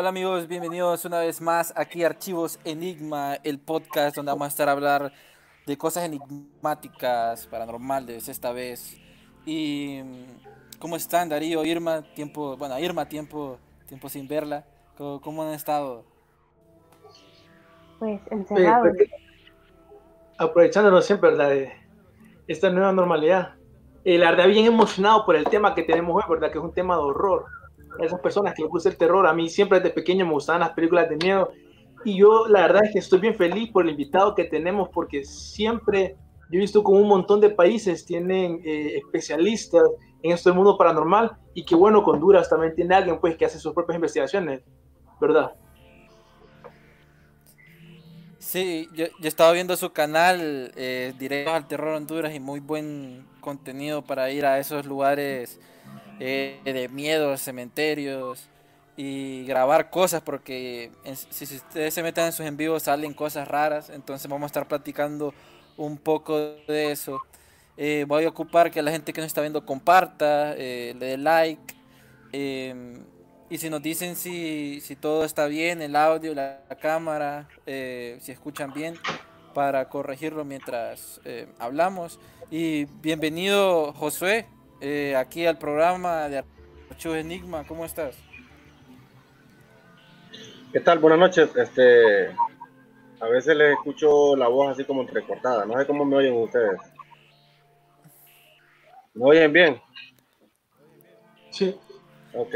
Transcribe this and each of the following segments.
Hola amigos, bienvenidos una vez más aquí a Archivos Enigma, el podcast donde vamos a estar a hablar de cosas enigmáticas, paranormales esta vez. Y ¿cómo están Darío, Irma? Tiempo, bueno, Irma, tiempo, tiempo sin verla. ¿Cómo, cómo han estado? Pues encerrado. Sí, aprovechándonos siempre ¿verdad? de esta nueva normalidad. Eh, la verdad, bien emocionado por el tema que tenemos hoy, ¿verdad? Que es un tema de horror. Esas personas que les gusta el terror, a mí siempre desde pequeño me gustaban las películas de miedo. Y yo, la verdad es que estoy bien feliz por el invitado que tenemos, porque siempre yo he visto como un montón de países tienen eh, especialistas en esto del mundo paranormal. Y que bueno, Honduras también tiene alguien pues que hace sus propias investigaciones, ¿verdad? Sí, yo, yo estaba viendo su canal, eh, al Terror Honduras, y muy buen contenido para ir a esos lugares eh, de miedo, cementerios, y grabar cosas, porque si, ustedes se meten en sus en salen cosas raras, entonces vamos a estar platicando un poco de eso. Eh, voy a ocupar que la gente que nos está viendo comparta, eh, le dé like. em, y si nos dicen si, si todo está bien, el audio, la, la cámara, eh, si escuchan bien, para corregirlo mientras eh, hablamos. Y bienvenido Josué, eh, aquí al programa de Archivos Enigma, ¿cómo estás? ¿Qué tal? Buenas noches. Este, a veces les escucho la voz así como entrecortada. No sé cómo me oyen ustedes. ¿Me oyen bien? Sí. Ok.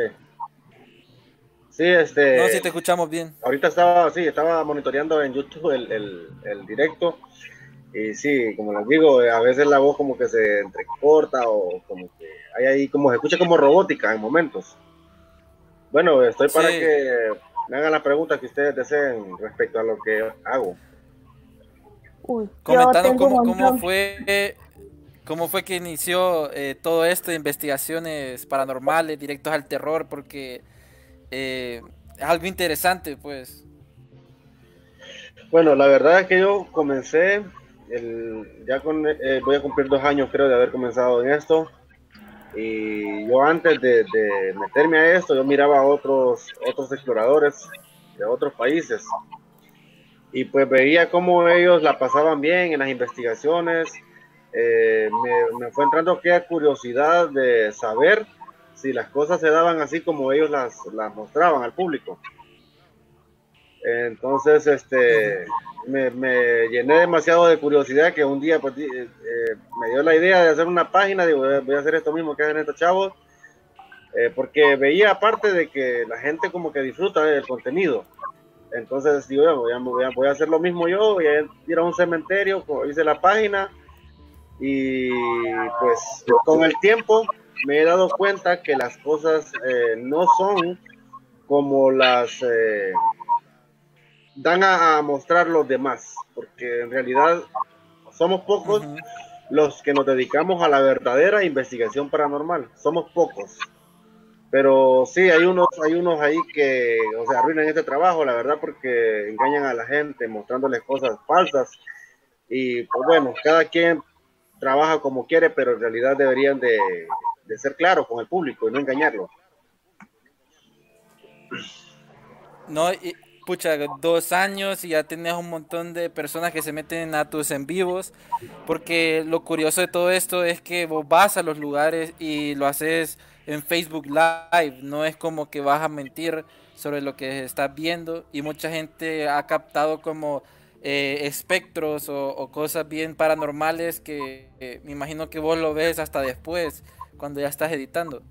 Sí, este. No, si te escuchamos bien. Ahorita estaba, sí, estaba monitoreando en YouTube el, el, el directo. Y sí, como les digo, a veces la voz como que se entrecorta o como que hay ahí como se escucha como robótica en momentos. Bueno, estoy para Sí. que me hagan las preguntas que ustedes deseen respecto a lo que hago. Uy, Comentando cómo, cómo fue cómo fue que inició eh, todo esto de investigaciones paranormales, directos al terror, porque eh, es algo interesante, pues. Bueno, la verdad es que yo comencé, ya eh, voy a cumplir dos años creo de haber comenzado en esto. Y yo antes de, meterme a esto, yo miraba a otros, otros exploradores de otros países. Y pues veía cómo ellos la pasaban bien en las investigaciones. Eh, me, me fue entrando aquella curiosidad de saber si las cosas se daban así como ellos las, las mostraban al público. Entonces, este, me, me llené demasiado de curiosidad que un día pues, eh, eh, me dio la idea de hacer una página, digo, voy a- hacer esto mismo que hacen estos chavos, eh, porque veía aparte de que la gente como que disfruta del contenido. Entonces digo, "Bueno, voy a, voy a- voy a hacer lo mismo yo, voy a ir a un cementerio, hice la página y pues con el tiempo me he dado cuenta que las cosas eh, no son como las eh, dan a, a mostrar los demás, porque en realidad somos pocos Ujú. los que nos dedicamos a la verdadera investigación paranormal. Somos pocos. Pero sí, hay unos, hay unos ahí que, o sea, arruinan este trabajo, la verdad, porque engañan a la gente mostrándoles cosas falsas. Y pues bueno, cada quien trabaja como quiere, pero en realidad deberían de, de ser claros con el público y no engañarlo. No, y, pucha, dos años y ya tienes un montón de personas que se meten a tus en vivos. Porque lo curioso de todo esto es que vos vas a los lugares y lo haces en Facebook Live. No es como que vas a mentir sobre lo que estás viendo. Y mucha gente ha captado como eh, espectros o, cosas bien paranormales que eh, me imagino que vos lo ves hasta después, cuando ya estás editando.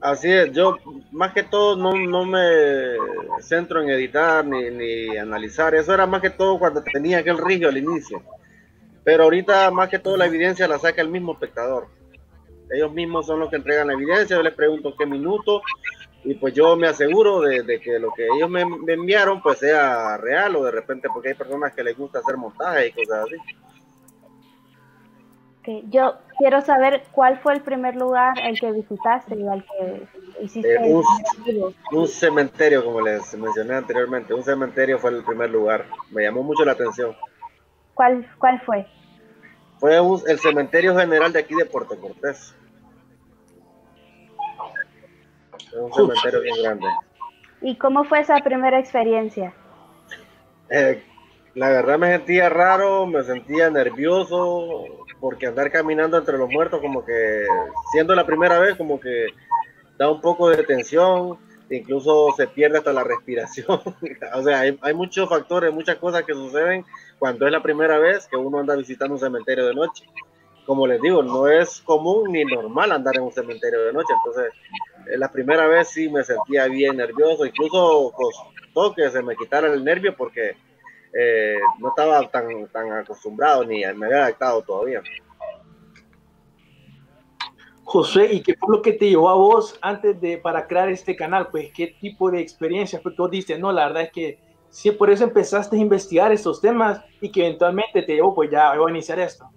Así es, yo más que todo no, no me centro en editar ni, ni, analizar, eso era más que todo cuando tenía aquel río al inicio. Pero ahorita más que todo la evidencia la saca el mismo espectador. Ellos mismos son los que entregan la evidencia, yo les pregunto qué minuto y pues yo me aseguro de, que lo que ellos me, enviaron pues sea real o de repente porque hay personas que les gusta hacer montajes y cosas así. Yo quiero saber cuál fue el primer lugar al que visitaste y al que hiciste. Eh, un, cementerio, como les mencioné anteriormente, un cementerio fue el primer lugar. Me llamó mucho la atención. ¿Cuál, cuál fue? Fue el cementerio general de aquí de Puerto Cortés. un cementerio bien grande. ¿Y cómo fue esa primera experiencia? Eh, la verdad me sentía raro, me sentía nervioso, porque andar caminando entre los muertos, como que siendo la primera vez, como que da un poco de tensión, incluso se pierde hasta la respiración. o sea, hay, hay, muchos factores, muchas cosas que suceden cuando es la primera vez que uno anda visitando un cementerio de noche. Como les digo, no es común ni normal andar en un cementerio de noche, entonces la primera vez sí me sentía bien nervioso, incluso costó que se me quitara el nervio porque eh, no estaba tan, tan acostumbrado ni me había adaptado todavía. José, ¿y qué fue lo que te llevó a vos antes de para crear este canal? Pues, ¿qué tipo de experiencia fue que vos diste? No, la verdad es que sí, por eso empezaste a investigar estos temas y que eventualmente te llevó, pues ya voy a iniciar esto.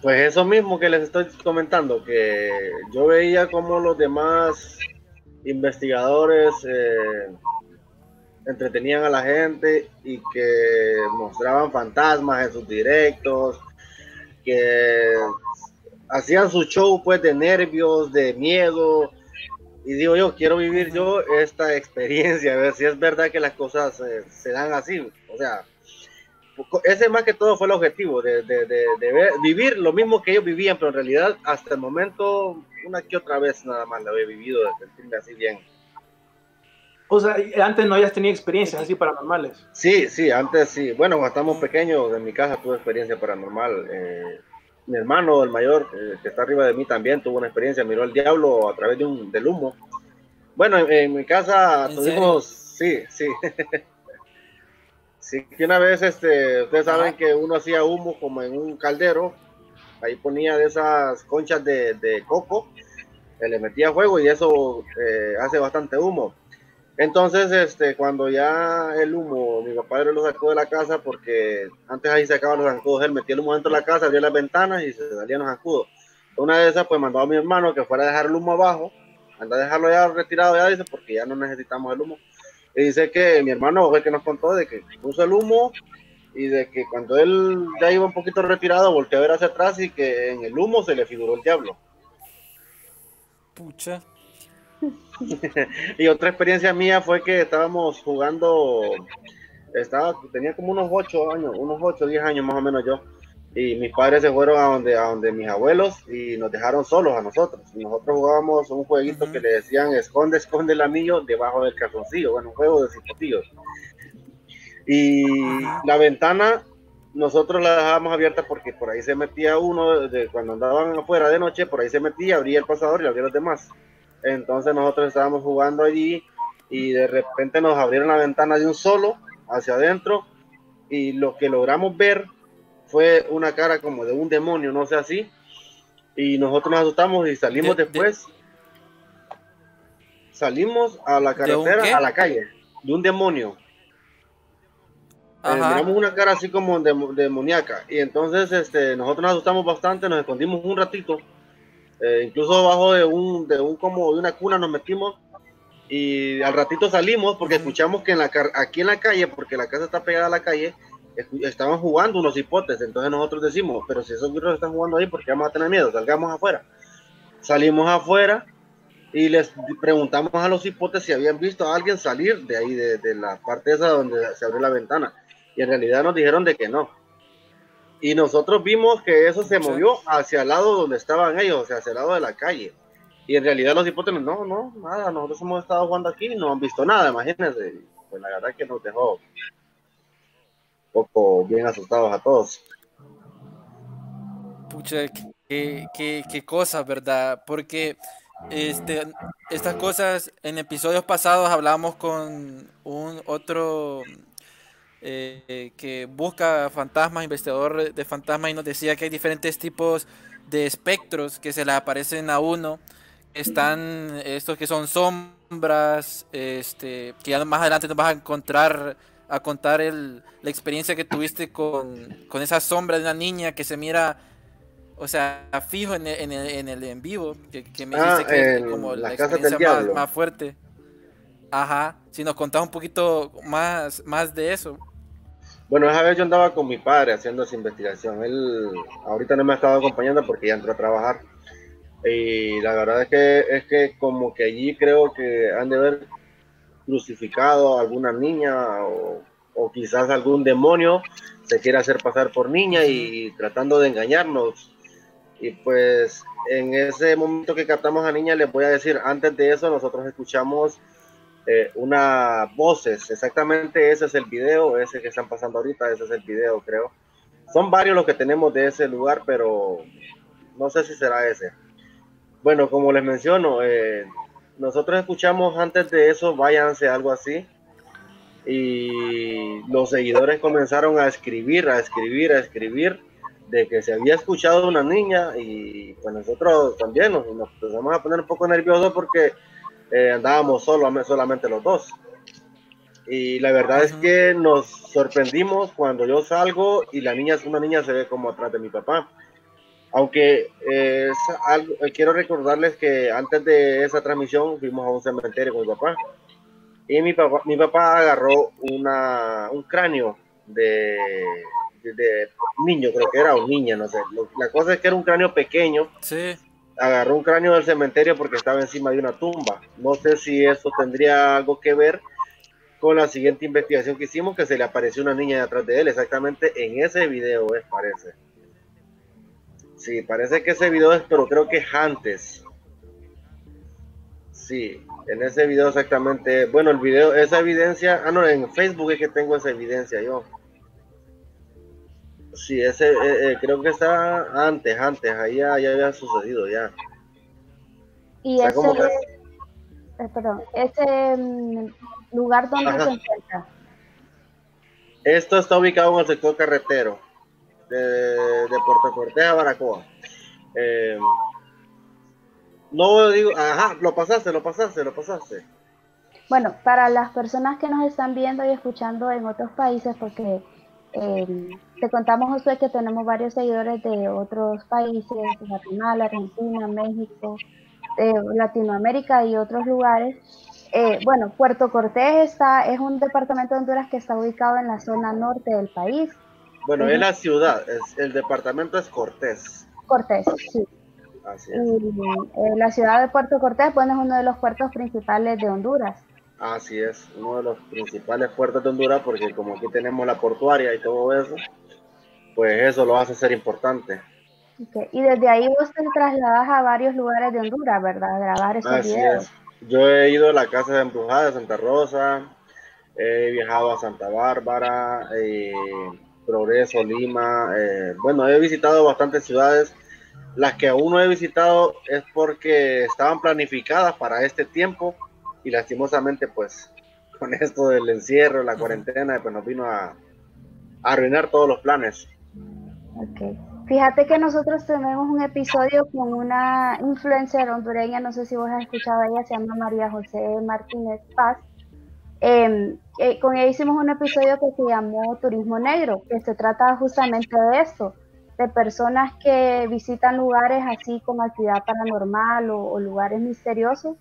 Pues eso mismo que les estoy comentando, que yo veía como los demás investigadores eh, entretenían a la gente y que mostraban fantasmas en sus directos, que hacían su show pues de nervios, de miedo. Y digo yo, quiero vivir yo esta experiencia, a ver si es verdad que las cosas eh, se dan así. O sea, ese más que todo fue el objetivo, de, de vivir lo mismo que ellos vivían, pero en realidad hasta el momento una que otra vez nada más lo he vivido, de sentirme así bien. O sea, antes no hayas tenido experiencias así paranormales. Sí, sí, antes sí. Bueno, cuando estábamos pequeños, en mi casa tuve experiencia paranormal. Eh, mi hermano, el mayor, eh, que está arriba de mí, también tuvo una experiencia. Miró al diablo a través de un, del humo. Bueno, en, mi casa tuvimos, sí, sí. sí, que una vez, este, ustedes saben que uno hacía humo como en un caldero. Ahí ponía de esas conchas de, de coco, le metía fuego y eso eh, hace bastante humo entonces, este, cuando ya el humo, mi papá lo sacó de la casa porque antes ahí sacaban los zancudos, él metía el humo dentro de la casa, abría las ventanas y se salían los zancudos. Una de esas, pues mandó a mi hermano que fuera a dejar el humo abajo, anda a dejarlo ya retirado ya, dice, porque ya no necesitamos el humo. Y dice que mi hermano fue que nos contó de que puso el humo y de que cuando él ya iba un poquito retirado, volteó a ver hacia atrás y que en el humo se le figuró el diablo. Pucha. y otra experiencia mía fue que estábamos jugando, estaba, tenía como unos 8 años, unos 8, 10 años más o menos yo, y mis padres se fueron a donde, a donde mis abuelos y nos dejaron solos a nosotros. nosotros jugábamos un jueguito que le decían esconde, esconde el anillo debajo del calzoncillo, bueno, un juego de cipotillos. Y la ventana nosotros la dejábamos abierta porque por ahí se metía uno, de, cuando andaban afuera de noche, por ahí se metía, abría el pasador y abría los demás. Entonces nosotros estábamos jugando allí y de repente nos abrieron la ventana de un solo hacia adentro y lo que logramos ver fue una cara como de un demonio, no sé así. Y nosotros nos asustamos y salimos después. Salimos a la carretera, a la calle, de un demonio. Eh, miramos una cara así como de, demoníaca. Y entonces este, nosotros nos asustamos bastante, nos escondimos un ratito. Eh, incluso abajo de un, de un como de una cuna nos metimos y al ratito salimos porque escuchamos que en la, aquí en la calle, porque la casa está pegada a la calle, estaban jugando unos hipotes. Entonces nosotros decimos, pero si esos virus están jugando ahí, ¿por qué vamos a tener miedo? Salgamos afuera. Salimos afuera y les preguntamos a los hipotes si habían visto a alguien salir de ahí, de, de la parte esa donde se abrió la ventana y en realidad nos dijeron de que no. Y nosotros vimos que eso se movió hacia el lado donde estaban ellos, o sea, hacia el lado de la calle. Y en realidad los hipótesis, no, no, nada, nosotros hemos estado jugando aquí y no han visto nada, imagínense. Pues la verdad que nos dejó un poco bien asustados a todos. Pucha, qué, qué, qué cosa, ¿verdad? Porque este, estas cosas en episodios pasados hablábamos con un otro eh, que busca fantasmas, investigador de fantasmas, y nos decía que hay diferentes tipos de espectros que se le aparecen a uno. Están estos que son sombras, este, que ya más adelante nos vas a encontrar, a contar el, la experiencia que tuviste con, con esa sombra de una niña que se mira o sea, fijo en el en, el, en, vivo, que, me ah, dice que es como la, experiencia más, más, fuerte. Ajá, si nos contás un poquito más, más de eso. Bueno, esa vez yo andaba con mi padre haciendo esa investigación. Él ahorita no me ha estado acompañando porque ya entró a trabajar. Y la verdad es que es que como que allí creo que han de haber crucificado a alguna niña o, o quizás algún demonio se quiere hacer pasar por niña y tratando de engañarnos. Y pues en ese momento que captamos a niña, les voy a decir, antes de eso nosotros escuchamos eh, una voces, exactamente ese es el video, ese que están pasando ahorita, ese es el video, creo. Son varios los que tenemos de ese lugar, pero no sé si será ese. Bueno, como les menciono, eh, nosotros escuchamos antes de eso, váyanse, algo así. Y los seguidores comenzaron a escribir, a escribir, a escribir de que se había escuchado una niña y pues nosotros también nos, nos empezamos a poner un poco nerviosos porque eh, andábamos solo, solamente los dos. Y la verdad es que nos sorprendimos cuando yo salgo y la niña, una niña se ve como atrás de mi papá. Aunque eh, algo, eh, quiero recordarles que antes de esa transmisión fuimos a un cementerio con mi papá. Y mi papá, mi papá agarró una, un cráneo de, de, de niño, creo que era un niño, no sé. La cosa es que era un cráneo pequeño. Sí agarró un cráneo del cementerio porque estaba encima de una tumba. No sé si eso tendría algo que ver con la siguiente investigación que hicimos, que se le apareció una niña detrás de él, exactamente en ese video, es, parece. Sí, parece que ese video es, pero creo que es antes. Sí, en ese video exactamente. Bueno, el video, esa evidencia, ah, no, en Facebook es que tengo esa evidencia yo. Sí, ese eh, eh, creo que está antes, antes, ahí ya, había sucedido ya. Y ese, eh, perdón, ese mm, lugar donde se encuentra. Esto está ubicado en el sector carretero de, de Puerto Cortés a Baracoa. no digo, ajá, lo pasaste, lo pasaste, lo pasaste. Bueno, para las personas que nos están viendo y escuchando en otros países, porque eh, te contamos, Josué, que tenemos varios seguidores de otros países, Guatemala, Argentina, México, eh, Latinoamérica y otros lugares. Eh, bueno, Puerto Cortés está, es un departamento de Honduras que está ubicado en la zona norte del país. Bueno, es la ciudad, es, el departamento es Cortés. Cortés, sí. Así es. Y, la ciudad de Puerto Cortés, bueno, es uno de los puertos principales de Honduras. Así es, uno de los principales puertos de Honduras, porque como aquí tenemos la portuaria y todo eso, pues eso lo hace ser importante. Y desde ahí vos te trasladas a varios lugares de Honduras, ¿verdad? A grabar esos Así Es. Yo he ido a la casa de embrujada de Santa Rosa, he viajado a Santa Bárbara, eh, Progreso, Lima. Eh, bueno, he visitado bastantes ciudades. Las que aún no he visitado es porque estaban planificadas para este tiempo y lastimosamente pues con esto del encierro, la cuarentena, pues nos vino a, arruinar todos los planes. Ok. Fíjate que nosotros tenemos un episodio con una influencer hondureña, no sé si vos has escuchado ella, se llama María José Martínez Paz. Em, eh, con ella hicimos un episodio que se llamó Turismo Negro, que se trata justamente de esto, de personas que visitan lugares así como actividad paranormal o, lugares misteriosos.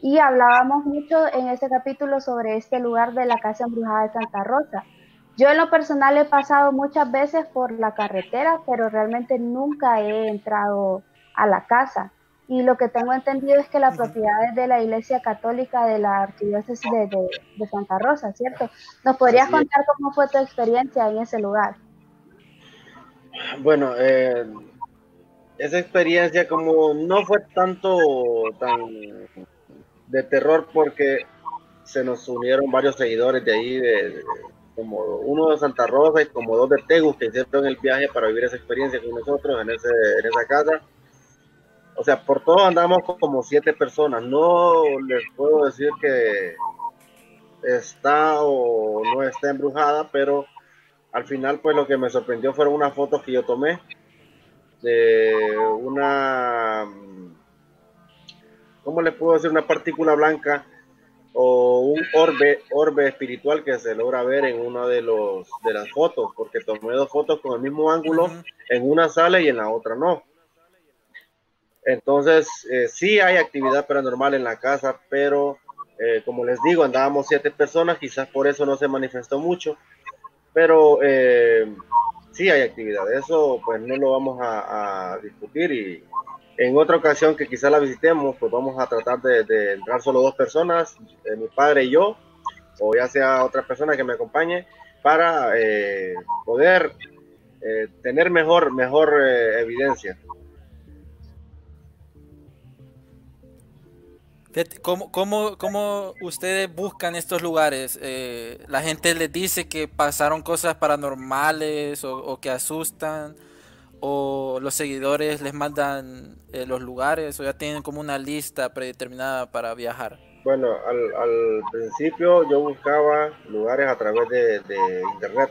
Y hablábamos mucho en ese capítulo sobre este lugar de la Casa Embrujada de Santa Rosa. Yo en lo personal he pasado muchas veces por la carretera, pero realmente nunca he entrado a la casa. Y lo que tengo entendido es que la propiedad es de la Iglesia Católica de la Archidiócesis de, Santa Rosa, ¿cierto? ¿Nos podrías contar cómo fue tu experiencia en ese lugar? Bueno, eh, esa experiencia como no fue tanto tan de terror porque se nos unieron varios seguidores de ahí, de, como uno de Santa Rosa y como dos de Tegus que hicieron el viaje para vivir esa experiencia con nosotros en, ese, en esa casa o sea, por todo andamos como siete personas. No les puedo decir que está o no está embrujada, pero al final pues lo que me sorprendió fueron unas fotos que yo tomé de una, ¿cómo les puedo decir? Una partícula blanca o un orbe, orbe espiritual que se logra ver en una de, los, de las fotos, porque tomé dos fotos con el mismo ángulo en una sala y en la otra no. Entonces, eh, sí hay actividad paranormal en la casa, pero eh, como les digo, andábamos siete personas, quizás por eso no se manifestó mucho, pero eh, sí hay actividad. Eso pues no lo vamos a, discutir y en otra ocasión que quizás la visitemos, pues vamos a tratar de, entrar solo dos personas, mi padre y yo, o ya sea otra persona que me acompañe, para poder tener mejor, mejor evidencia. ¿Cómo, cómo, cómo ustedes buscan estos lugares? Eh, ¿La gente les dice que pasaron cosas paranormales o, que asustan? ¿O los seguidores les mandan eh, los lugares? ¿O ya tienen como una lista predeterminada para viajar? Bueno, al, principio yo buscaba lugares a través de, internet.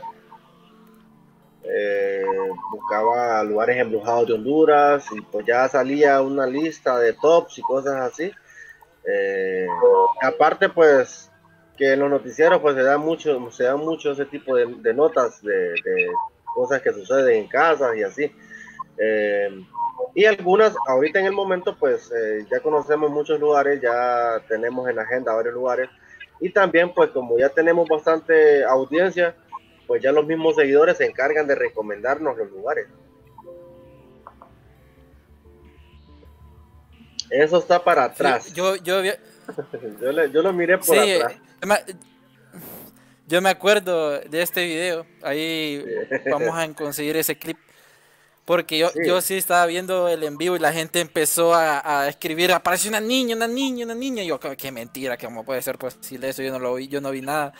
Eh, buscaba lugares embrujados de Honduras y pues ya salía una lista de tops y cosas así eh, aparte, pues, que en los noticieros pues se da mucho, se da mucho ese tipo de, notas de, cosas que suceden en casas y así. Eh, y algunas, ahorita en el momento, pues eh, ya conocemos muchos lugares, ya tenemos en la agenda varios lugares. Y también, pues como ya tenemos bastante audiencia, pues ya los mismos seguidores se encargan de recomendarnos los lugares. Eso está para atrás. yo, yo, yo, lo miré por atrás. Yo me acuerdo de este video. Ahí vamos a conseguir ese clip. Porque yo sí. yo sí estaba viendo el en vivo y la gente empezó a, escribir, aparece una niña, una niña, una niña. Y yo, qué mentira, ¿cómo puede ser posible eso? Yo no lo vi, yo no vi nada.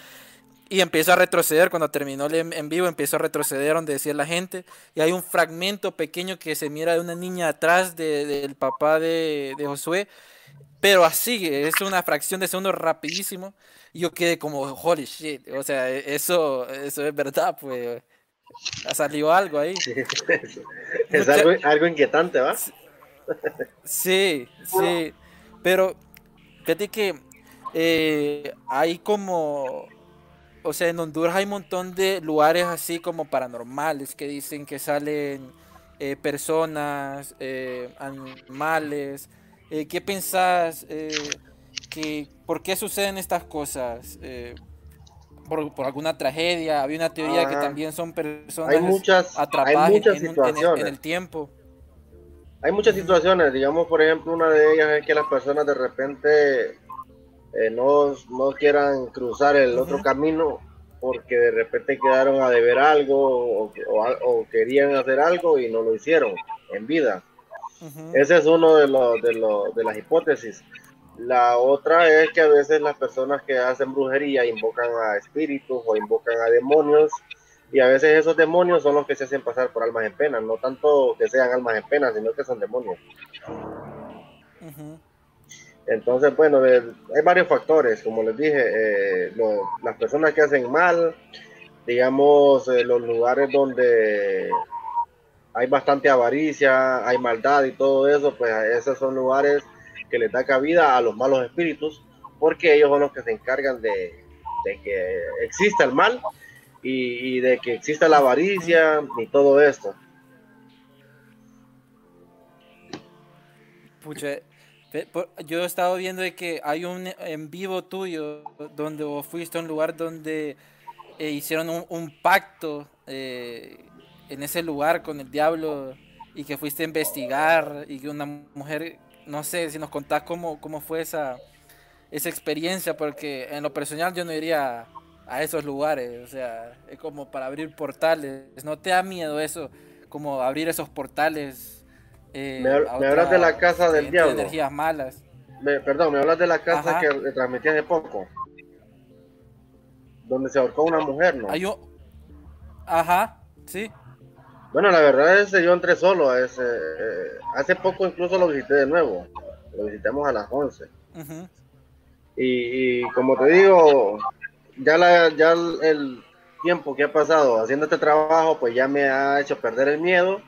Y empiezo a retroceder, cuando terminó el en vivo, empiezo a retroceder donde decía la gente. Y hay un fragmento pequeño que se mira de una niña atrás del papá de, Josué. Pero así, es una fracción de segundo rapidísimo. Y yo quedé como, holy shit. O sea, eso, eso es verdad, pues. Ha salido algo ahí. es algo, algo, inquietante, ¿va? Sí, sí. Pero fíjate que eh, hay como o sea, en Honduras hay un montón de lugares así como paranormales que dicen que salen eh, personas, eh, animales. Eh, ¿Qué pensás? que, ¿Por qué suceden estas cosas? Por, alguna tragedia? Había una teoría que ah, también son personas atrapadas en, el tiempo. Hay muchas situaciones, digamos, por ejemplo, una de ellas es que las personas de repente eh, no, no, quieran cruzar el otro camino porque de repente quedaron a deber algo o, querían hacer algo y no lo hicieron en vida. Ese es uno de, los, de, de las hipótesis. La otra es que a veces las personas que hacen brujería invocan a espíritus o invocan a demonios y a veces esos demonios son los que se hacen pasar por almas en pena, no tanto que sean almas en pena, sino que son demonios. Entonces, bueno, hay varios factores, como les dije, eh, las personas que hacen mal, digamos, eh, los lugares donde hay bastante avaricia, hay maldad y todo eso, pues esos son lugares que les da cabida a los malos espíritus, porque ellos son los que se encargan de, de que exista el mal y, de que exista la avaricia y todo esto. Pucha, yo he estado viendo de que hay un en vivo tuyo donde fuiste a un lugar donde eh, hicieron un, pacto eh, en ese lugar con el diablo y que fuiste a investigar y que una mujer, no sé si nos contás cómo, cómo fue esa, esa experiencia, porque en lo personal yo no iría a esos lugares, o sea, es como para abrir portales, ¿no te da miedo eso, como abrir esos portales? Eh, me, hablas de la casa del diablo. energías malas. perdón, me hablas de la casa que le transmití hace poco, donde se ahorcó una mujer, ¿no? Ajá, sí. Bueno, la verdad es que yo entré solo. Ese, eh, hace poco incluso lo visité de nuevo. Lo visitamos a las 11. y, como te digo, ya, la, ya el, tiempo que ha pasado haciendo este trabajo, pues ya me ha hecho perder el miedo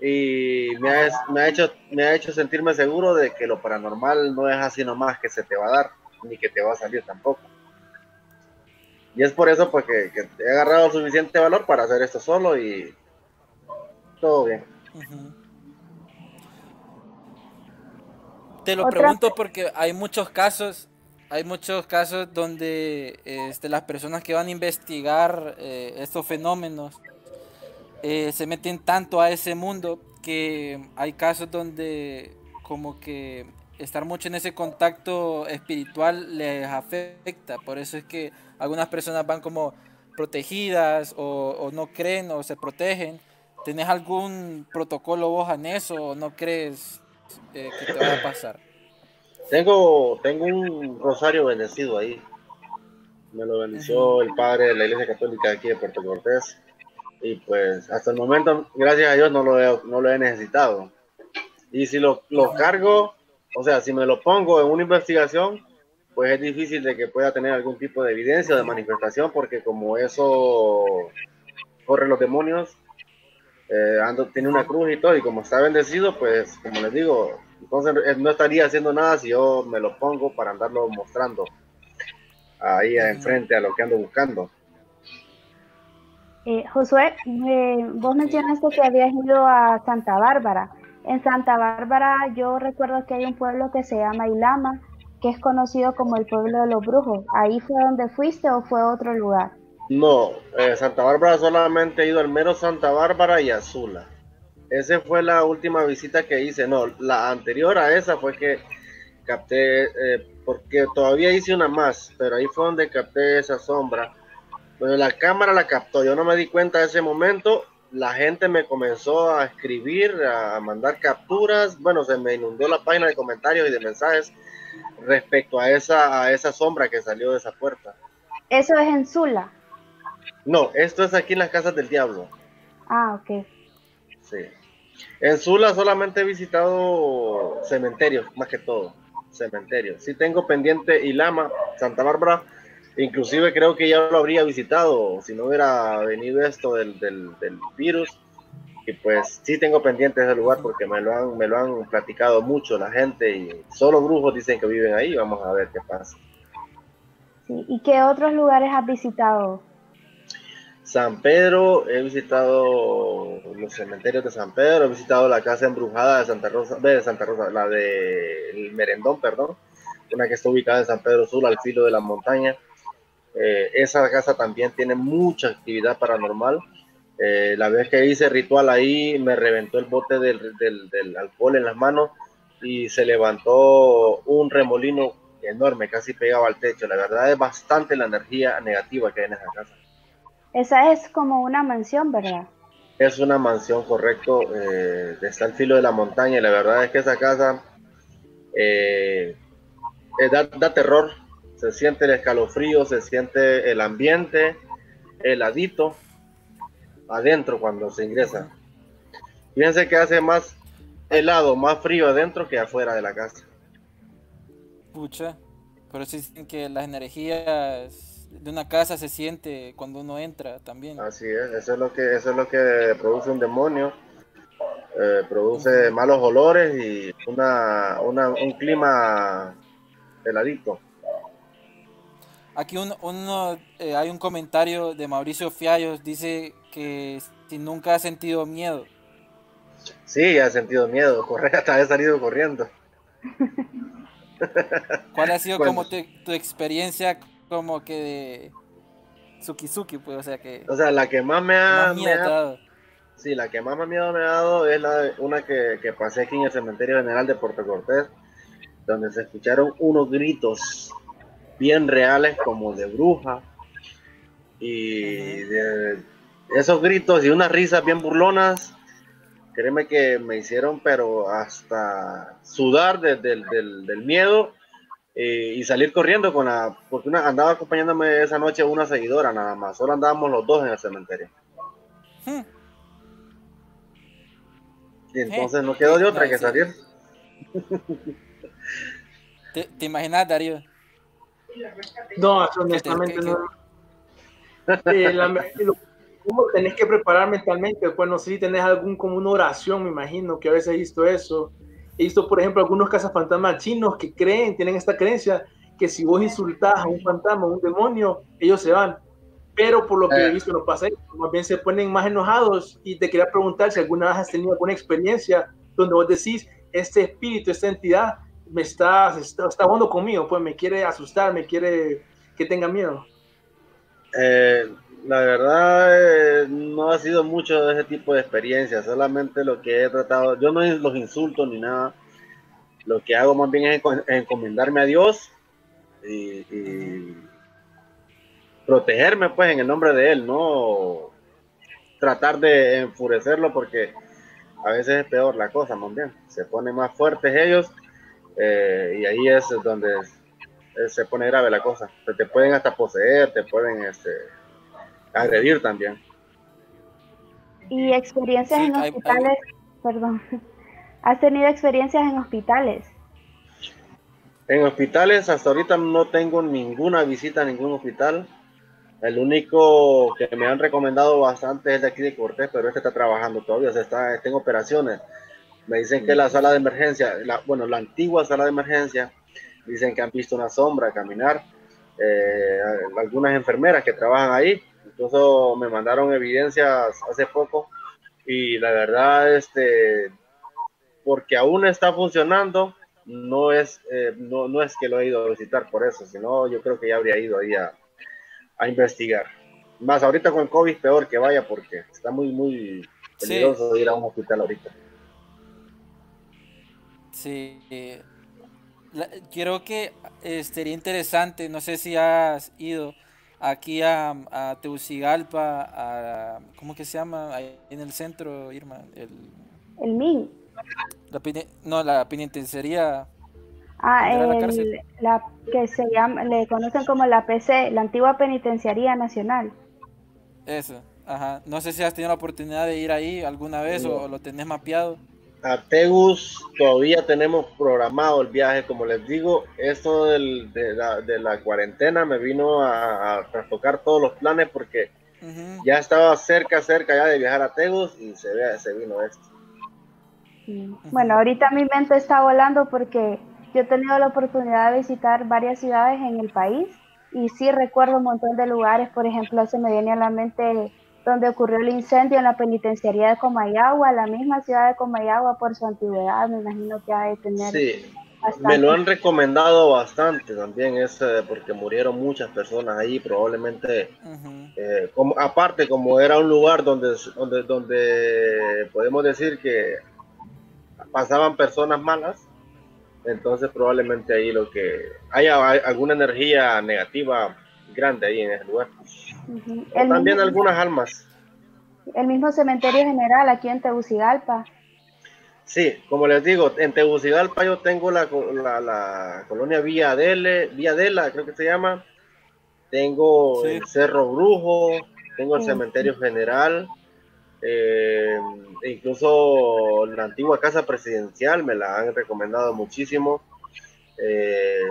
y me ha, me ha, hecho, me ha hecho sentirme seguro de que lo paranormal no es así nomás que se te va a dar, ni que te va a salir tampoco. Y es por eso pues que, que he agarrado suficiente valor para hacer esto solo y todo bien. Te lo pregunto porque hay muchos casos, hay muchos casos donde este, las personas que van a investigar eh, estos fenómenos eh, se meten tanto a ese mundo que hay casos donde como que estar mucho en ese contacto espiritual les afecta. Por eso es que algunas personas van como protegidas o, o no creen o se protegen ¿Tenés algún protocolo vos en eso o no crees eh, que te va a pasar? Tengo, tengo un rosario bendecido ahí. Me lo bendició el padre de la iglesia católica aquí de Puerto Cortés. Y pues hasta el momento, gracias a Dios, no lo he, no lo he necesitado. Y si lo, lo cargo, o sea, si me lo pongo en una investigación, pues es difícil de que pueda tener algún tipo de evidencia de manifestación, porque como eso corre los demonios, eh, ando, tiene una cruz y todo, y como está bendecido, pues como les digo, entonces eh, no estaría haciendo nada si yo me lo pongo para andarlo mostrando ahí enfrente a lo que ando buscando. Eh, Josué, vos mencionaste que habías ido a Santa Bárbara. En Santa Bárbara yo recuerdo que hay un pueblo que se llama Ilama, que es conocido como el pueblo de los brujos. ¿Ahí fue donde fuiste o fue otro lugar? No, eh, Santa Bárbara solamente he ido al mero Santa Bárbara y Azula. Esa fue la última visita que hice. No, la anterior a esa fue que capté, eh, porque todavía hice una más, pero ahí fue donde capté esa sombra. Bueno, la cámara la captó, yo no me di cuenta de ese momento. La gente me comenzó a escribir, a mandar capturas. Bueno, se me inundó la página de comentarios y de mensajes respecto a esa, a esa sombra que salió de esa puerta. Eso es en Sula. No, esto es aquí en las casas del diablo. Ah, ok. Sí. En Sula solamente he visitado cementerios, más que todo. Cementerios. Sí tengo pendiente Ilama, Santa Bárbara. Inclusive creo que ya lo habría visitado si no hubiera venido esto del, del, virus. Y pues sí tengo pendiente ese lugar porque me lo han, me lo han platicado mucho la gente y solo brujos dicen que viven ahí. Vamos a ver qué pasa. Sí. ¿Y qué otros lugares has visitado? San Pedro, he visitado los cementerios de San Pedro, he visitado la casa embrujada de Santa Rosa, de Santa Rosa, la de Merendón, perdón, una que está ubicada en San Pedro Sur, al filo de la montaña. Eh, esa casa también tiene mucha actividad paranormal. Eh, la vez que hice ritual ahí, me reventó el bote del, del alcohol en las manos y se levantó un remolino enorme, casi pegaba al techo. La verdad es bastante la energía negativa que hay en esa casa. Esa es como una mansión, ¿verdad? Es una mansión, correcto. Eh, está al filo de la montaña y la verdad es que esa casa eh, eh, da, terror. Se siente el escalofrío, se siente el ambiente heladito adentro cuando se ingresa. Fíjense que hace más helado, más frío adentro que afuera de la casa. Pucha, pero sí dicen que las energías de una casa se siente cuando uno entra también. Así es, eso es lo que, eso es lo que produce un demonio. Eh, produce malos olores y una, una, un clima heladito. aquí un, uno, eh, hay un comentario de Mauricio Fiallos, dice que si nunca ha sentido miedo. Sí, ha sentido miedo, correr hasta haber salido corriendo. ¿Cuál ha sido Bueno. como tu, tu experiencia como que de Suki pues, o sea que O sea, la que más me ha, más me miedo te ha- dado? sí, la que más miedo me ha dado es la una que, que pasé aquí en el cementerio general de Puerto Cortés, donde se escucharon unos gritos bien reales como de bruja y de esos gritos y unas risas bien burlonas. Créeme que me hicieron, pero hasta sudar de- del- del miedo eh, y salir corriendo con la, porque una, andaba acompañándome esa noche una seguidora nada más, solo andábamos los dos en el cementerio. Hmm. Y entonces no quedó de otra que sí. salir. ¿Te, te imaginas, Darío? No, eso ¿Qué te- honestamente qué- no. Eh, la- lo- ¿Cómo tenés que preparar mentalmente? No sé si tenés algún como una oración, me imagino que a veces he visto eso. He visto, por ejemplo, algunos cazafantasmas chinos que creen, tienen esta creencia que si vos insultás a un fantasma, a un demonio, ellos se van. Pero por lo que he Eh. visto no pasa eso, más bien se ponen más enojados y te quería preguntar si alguna vez has tenido alguna experiencia donde vos decís, este espíritu, esta entidad me está, está, está jugando conmigo, pues me quiere asustar, me quiere que tenga miedo. Eh, la verdad, eh, no ha sido mucho de ese tipo de experiencias, solamente lo que he tratado, yo no los insulto ni nada, lo que hago más bien es enco- encomendarme a Dios y, protegerme pues en el nombre de Él, no tratar de enfurecerlo porque a veces es peor la cosa, más bien, se ponen más fuertes ellos eh, y ahí es donde se pone grave la cosa. Te, te pueden hasta poseer, te pueden este, agredir también. Y experiencias Sí, en hay- hay- hospitales, perdón. ¿Has tenido experiencias en hospitales? En hospitales, hasta ahorita no tengo ninguna visita a ningún hospital. El único que me han recomendado bastante es de aquí de Cortés, pero este está trabajando todavía, o sea, está, está en operaciones. Me dicen que la sala de emergencia, la- bueno, la antigua sala de emergencia, dicen que han visto una sombra caminar. eh, algunas enfermeras que trabajan ahí, incluso me mandaron evidencias hace poco y la verdad, este, porque aún está funcionando, no es, eh, no, no es que lo he ido a visitar por eso, sino yo creo que ya habría ido ahí a, a investigar. Más ahorita con el COVID peor que vaya porque está muy, muy Sí. peligroso ir a un hospital ahorita. Sí. eh, la- quiero que eh, sería interesante, no sé si has ido aquí a, a Tegucigalpa, a, ¿cómo que se llama? Ahí en el centro, Irma, el, El MIN. la, peni- no, la penitenciaría. Ah, ¿Era la el- cárcel? la que se llama, le conocen como la PC, la antigua Penitenciaría Nacional. Eso, ajá. No sé si has tenido la oportunidad de ir ahí alguna vez o, No. lo tenés mapeado. A Tegus todavía tenemos programado el viaje, como les digo, esto del- de, la, de la cuarentena me vino a, a trastocar todos los planes porque ya estaba cerca, cerca ya de viajar a Tegus y se, ve, se vino esto. Sí. Bueno, ahorita mi mente está volando porque yo he tenido la oportunidad de visitar varias ciudades en el país y sí recuerdo un montón de lugares, por ejemplo, se me viene a la mente donde ocurrió el incendio en la penitenciaría de Comayagua, la misma ciudad de Comayagua por su antigüedad, me imagino que ha de tener Sí, bastante. me lo han recomendado bastante también, es eh, porque murieron muchas personas ahí, probablemente, eh, como, aparte como era un lugar donde, donde, donde podemos decir que pasaban personas malas, entonces probablemente ahí lo que haya hay alguna energía negativa grande ahí en ese lugar. O también mismo, algunas almas. el mismo cementerio general aquí en Tegucigalpa. Sí, como les digo, en Tegucigalpa yo tengo la, la, la colonia Villa Dele, Villa Dela, creo que se llama. Tengo Sí. el Cerro Brujo, tengo el Sí. Cementerio General, eh, incluso la antigua Casa Presidencial me la han recomendado muchísimo. Eh,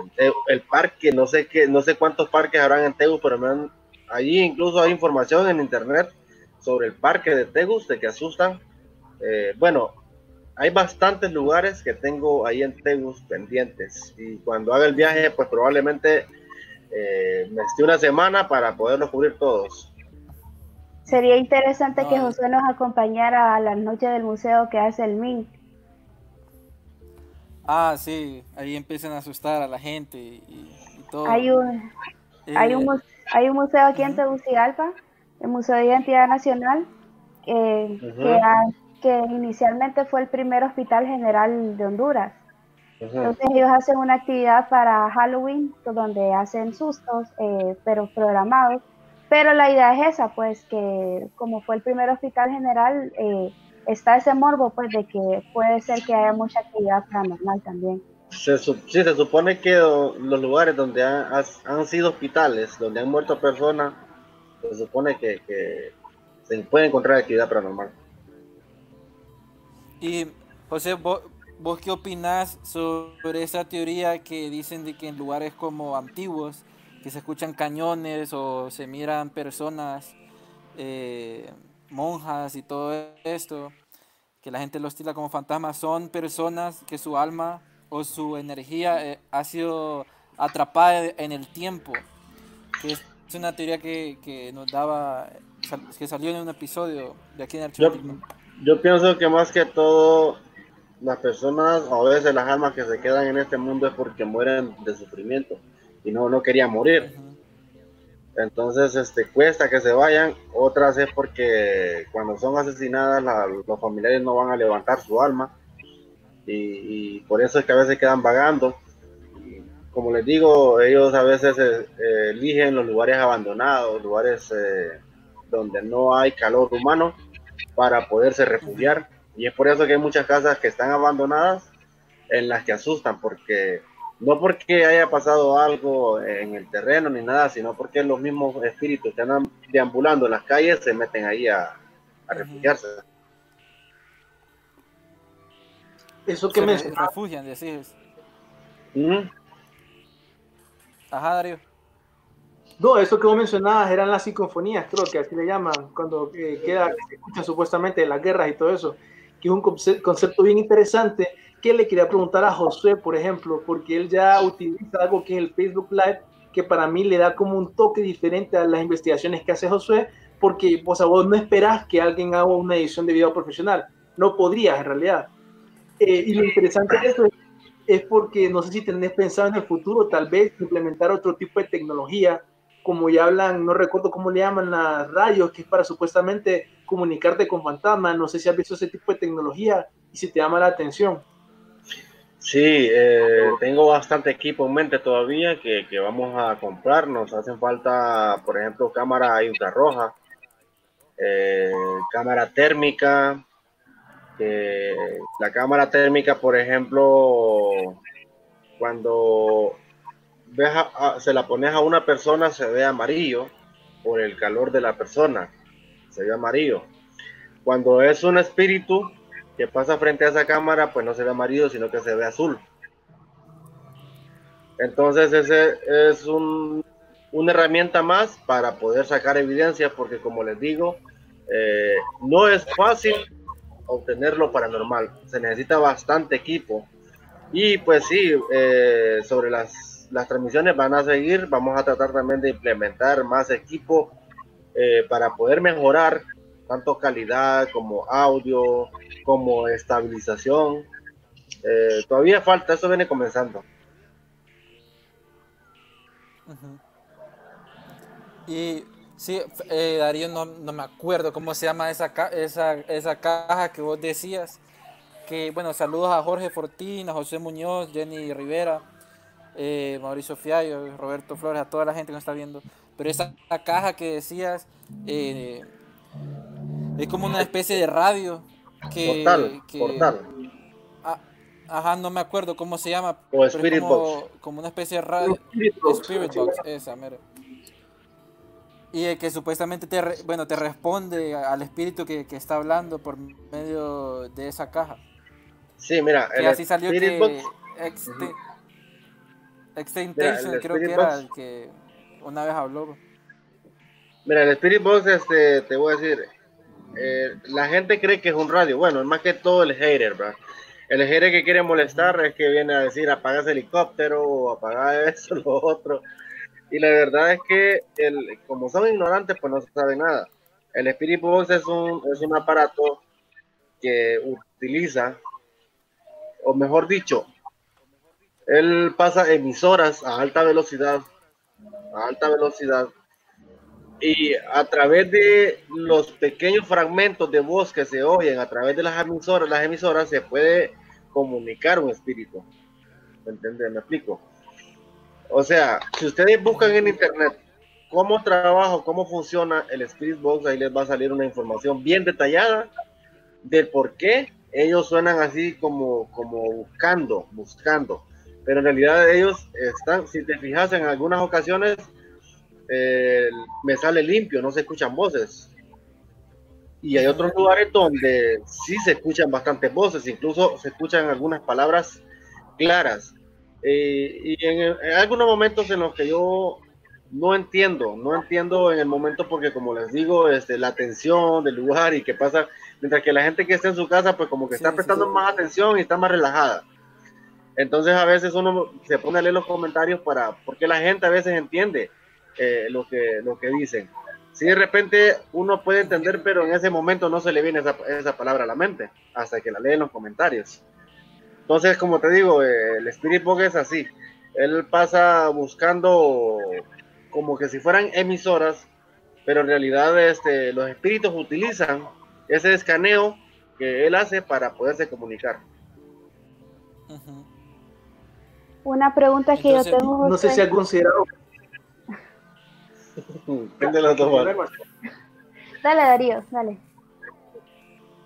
el, parque, no sé qué, no sé cuántos parques habrán en Tegus, pero me han, allí incluso hay información en internet sobre el parque de Tegus, de que asustan. Eh, bueno, hay bastantes lugares que tengo ahí en Tegus pendientes y cuando haga el viaje, pues probablemente eh, me esté una semana para poderlos cubrir todos. Sería interesante que No. José nos acompañara a la noche del museo que hace el MIN. Ah, sí, ahí empiezan a asustar a la gente y, y todo. Hay un, hay, un, Eh, hay un museo aquí en. Tegucigalpa, el Museo de Identidad Nacional, eh, que, ha- que inicialmente fue el primer hospital general de Honduras. Entonces ellos hacen una actividad para Halloween donde hacen sustos, eh, pero programados. Pero la idea es esa, pues que como fue el primer hospital general, eh, está ese morbo, pues de que puede ser que haya mucha actividad paranormal también. Se, sí, se supone que los lugares donde han, has- han sido hospitales, donde han muerto personas, se supone que, que se puede encontrar actividad paranormal. Y José, ¿vos, vos qué opinás sobre esa teoría que dicen de que en lugares como antiguos, que se escuchan cañones o se miran personas, eh, monjas y todo esto, que la gente lo estila como fantasmas, son personas que su alma o su energía eh, ha sido atrapada en el tiempo? Que es una teoría que, que nos daba, que salió en un episodio de aquí en el Yo, yo pienso que más que todo, las personas, o a veces las almas que se quedan en este mundo es porque mueren de sufrimiento y no, no querían morir. Entonces, este, cuesta que se vayan. Otras es porque cuando son asesinadas, los familiares no van a levantar su alma. Y, por eso es que a veces quedan vagando. Como les digo, ellos a veces eh, eh, eligen los lugares abandonados, lugares eh, donde no hay calor humano para poderse refugiar. Y es por eso que hay muchas casas que están abandonadas en las que asustan, porque no porque haya pasado algo en el terreno ni nada, sino porque los mismos espíritus que andan deambulando en las calles se meten ahí a, refugiarse. Eso que Se mencionaba, refugian, decís. Ajá, Darío. no, eso que vos mencionabas eran las psicofonías, creo que así le llaman, cuando eh, queda, que se escuchan supuestamente las guerras y todo eso, que es un conce- concepto bien interesante que le quería preguntar a José, por ejemplo, porque él ya utiliza algo que es el Facebook Live, que para mí le da como un toque diferente a las investigaciones que hace José, porque vos, a vos no esperás que alguien haga una edición de video profesional, no podrías en realidad. Eh, y lo interesante de eso es, es porque no sé si tenés pensado en el futuro tal vez implementar otro tipo de tecnología, como ya hablan, no recuerdo cómo le llaman las rayos, que es para supuestamente comunicarte con fantasmas, no sé si has visto ese tipo de tecnología y si te llama la atención. Sí, eh, tengo bastante equipo en mente todavía que, que vamos a comprar. Nos hacen falta, por ejemplo, cámara infrarroja, eh, cámara térmica. la cámara térmica, por ejemplo, cuando ves a- se la pones a una persona se ve amarillo por el calor de la persona, se ve amarillo. Cuando es un espíritu que pasa frente a esa cámara, pues no se ve amarillo, sino que se ve azul. Entonces ese es un- una herramienta más para poder sacar evidencia, porque como les digo, eh, no es fácil obtener lo paranormal, se necesita bastante equipo. Y pues sí, eh, sobre las, las transmisiones van a seguir, vamos a tratar también de implementar más equipo eh, para poder mejorar tanto calidad como audio, como estabilización. Eh, todavía falta, eso viene comenzando. Y sí, eh, Darío, no, no me acuerdo cómo se llama esa, ca- esa, esa caja que vos decías. Que bueno, saludos a Jorge Fortín, a José Muñoz, Jenny Rivera, eh, Mauricio Fiallo, Roberto Flores, a toda la gente que nos está viendo. Pero esa caja que decías eh, es como una especie de radio que, Portal, que- portal. Ah, ajá, no me acuerdo cómo se llama. O Spirit como, Box. como una especie de radio. Spirit Box, Spirit esa, mero. Y eh, que supuestamente te, re- bueno, te responde al espíritu que, que está hablando por medio de esa caja. Sí, mira, Que el así salió Spirit que Box, Exte- Mira, Extentation, el creo que era el que una vez habló. mira, el Spirit Box, este, te voy a decir, eh, la gente cree que es un radio. Bueno, es más que todo el hater, ¿verdad? El hater que quiere molestar es que viene a decir apaga ese helicóptero o apaga eso, lo otro. Y la verdad es que, el, como son ignorantes, pues no saben nada. El Spirit Box es un, es un aparato que utiliza, o mejor dicho, él pasa emisoras a alta velocidad, a alta velocidad, y a través de los pequeños fragmentos de voz que se oyen a través de las emisoras, las emisoras se puede comunicar un espíritu. ¿Me entiendes? Me explico. O sea, si ustedes buscan en internet cómo trabaja, cómo funciona el Spirit Box, ahí les va a salir una información bien detallada del por qué ellos suenan así como, como buscando, buscando. Pero en realidad ellos están, si te fijas en algunas ocasiones, eh, me sale limpio, no se escuchan voces. Y hay otros lugares donde sí se escuchan bastantes voces, incluso se escuchan algunas palabras claras. Eh, y en, algunos momentos en los que yo no entiendo, no entiendo en el momento porque como les digo, este, la atención del lugar y qué pasa, mientras que la gente que está en su casa pues como que está prestando más atención y está más relajada. Entonces a veces uno se pone a leer los comentarios para, porque la gente a veces entiende eh, lo, que, lo que dicen. Si de repente uno puede entender, pero en ese momento no se le viene esa, esa palabra a la mente, hasta que la lee en los comentarios. Entonces, como te digo, eh, el Spirit Box es así. Él pasa buscando como que si fueran emisoras, pero en realidad este, los espíritus utilizan ese escaneo que él hace para poderse comunicar. Una pregunta que yo tengo. No sé si ha considerado. Dale, Darío, dale.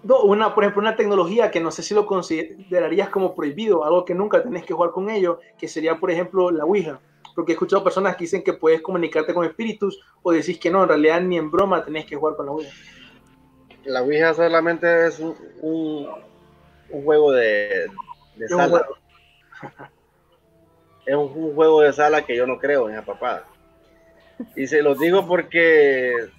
No, una, por ejemplo, una tecnología que no sé si lo considerarías como prohibido, algo que nunca tenés que jugar con ello, que sería, por ejemplo, la Ouija. Porque he escuchado personas que dicen que puedes comunicarte con espíritus o decís que no, en realidad ni en broma tenés que jugar con la Ouija. La Ouija solamente es un, un, juego de, de sala. es un, un, juego de sala que yo no creo en esa papada. Y se los digo porque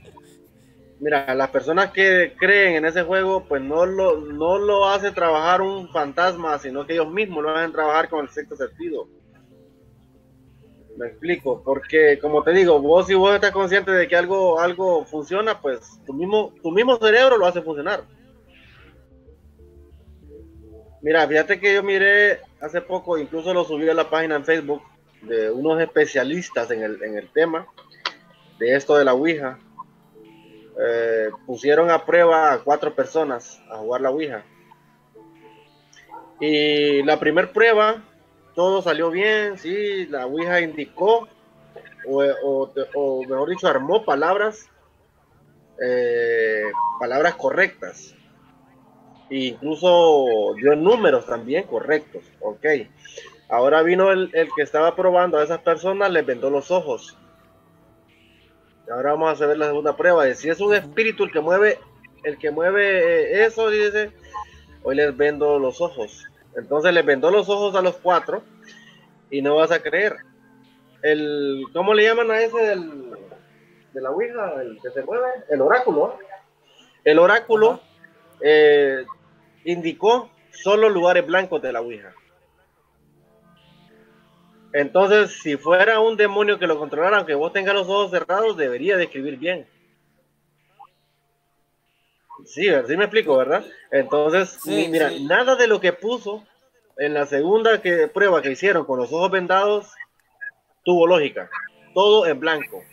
mira, las personas que creen en ese juego, pues no lo, no lo hace trabajar un fantasma, sino que ellos mismos lo hacen trabajar con el sexto sentido. Me explico, porque como te digo, vos si vos estás consciente de que algo, algo funciona, pues tu mismo, tu mismo cerebro lo hace funcionar. Mira, fíjate que yo miré hace poco, incluso lo subí a la página en Facebook, de unos especialistas en el, en el tema de esto de la Ouija eh, pusieron a prueba a cuatro personas a jugar la Ouija. Y la primera prueba, todo salió bien, sí, la Ouija indicó, o, mejor dicho, armó palabras, eh, palabras correctas. E incluso dio números también correctos, ok. Ahora vino el, el que estaba probando a esas personas, les vendó los ojos Ahora vamos a hacer la segunda prueba de si es un espíritu el que mueve, el que mueve eh, eso, dice, hoy les vendo los ojos. Entonces les vendo los ojos a los cuatro y no vas a creer. El, ¿cómo le llaman a ese del, de la Ouija? El que se mueve, el oráculo. El oráculo eh, indicó solo lugares blancos de la Ouija. Entonces, si fuera un demonio que lo controlara, aunque vos tengas los ojos cerrados, debería de escribir bien. Sí, sí me explico, ¿verdad? Entonces, mira, nada de lo que puso en la segunda que, prueba que hicieron con los ojos vendados tuvo lógica. Todo en blanco.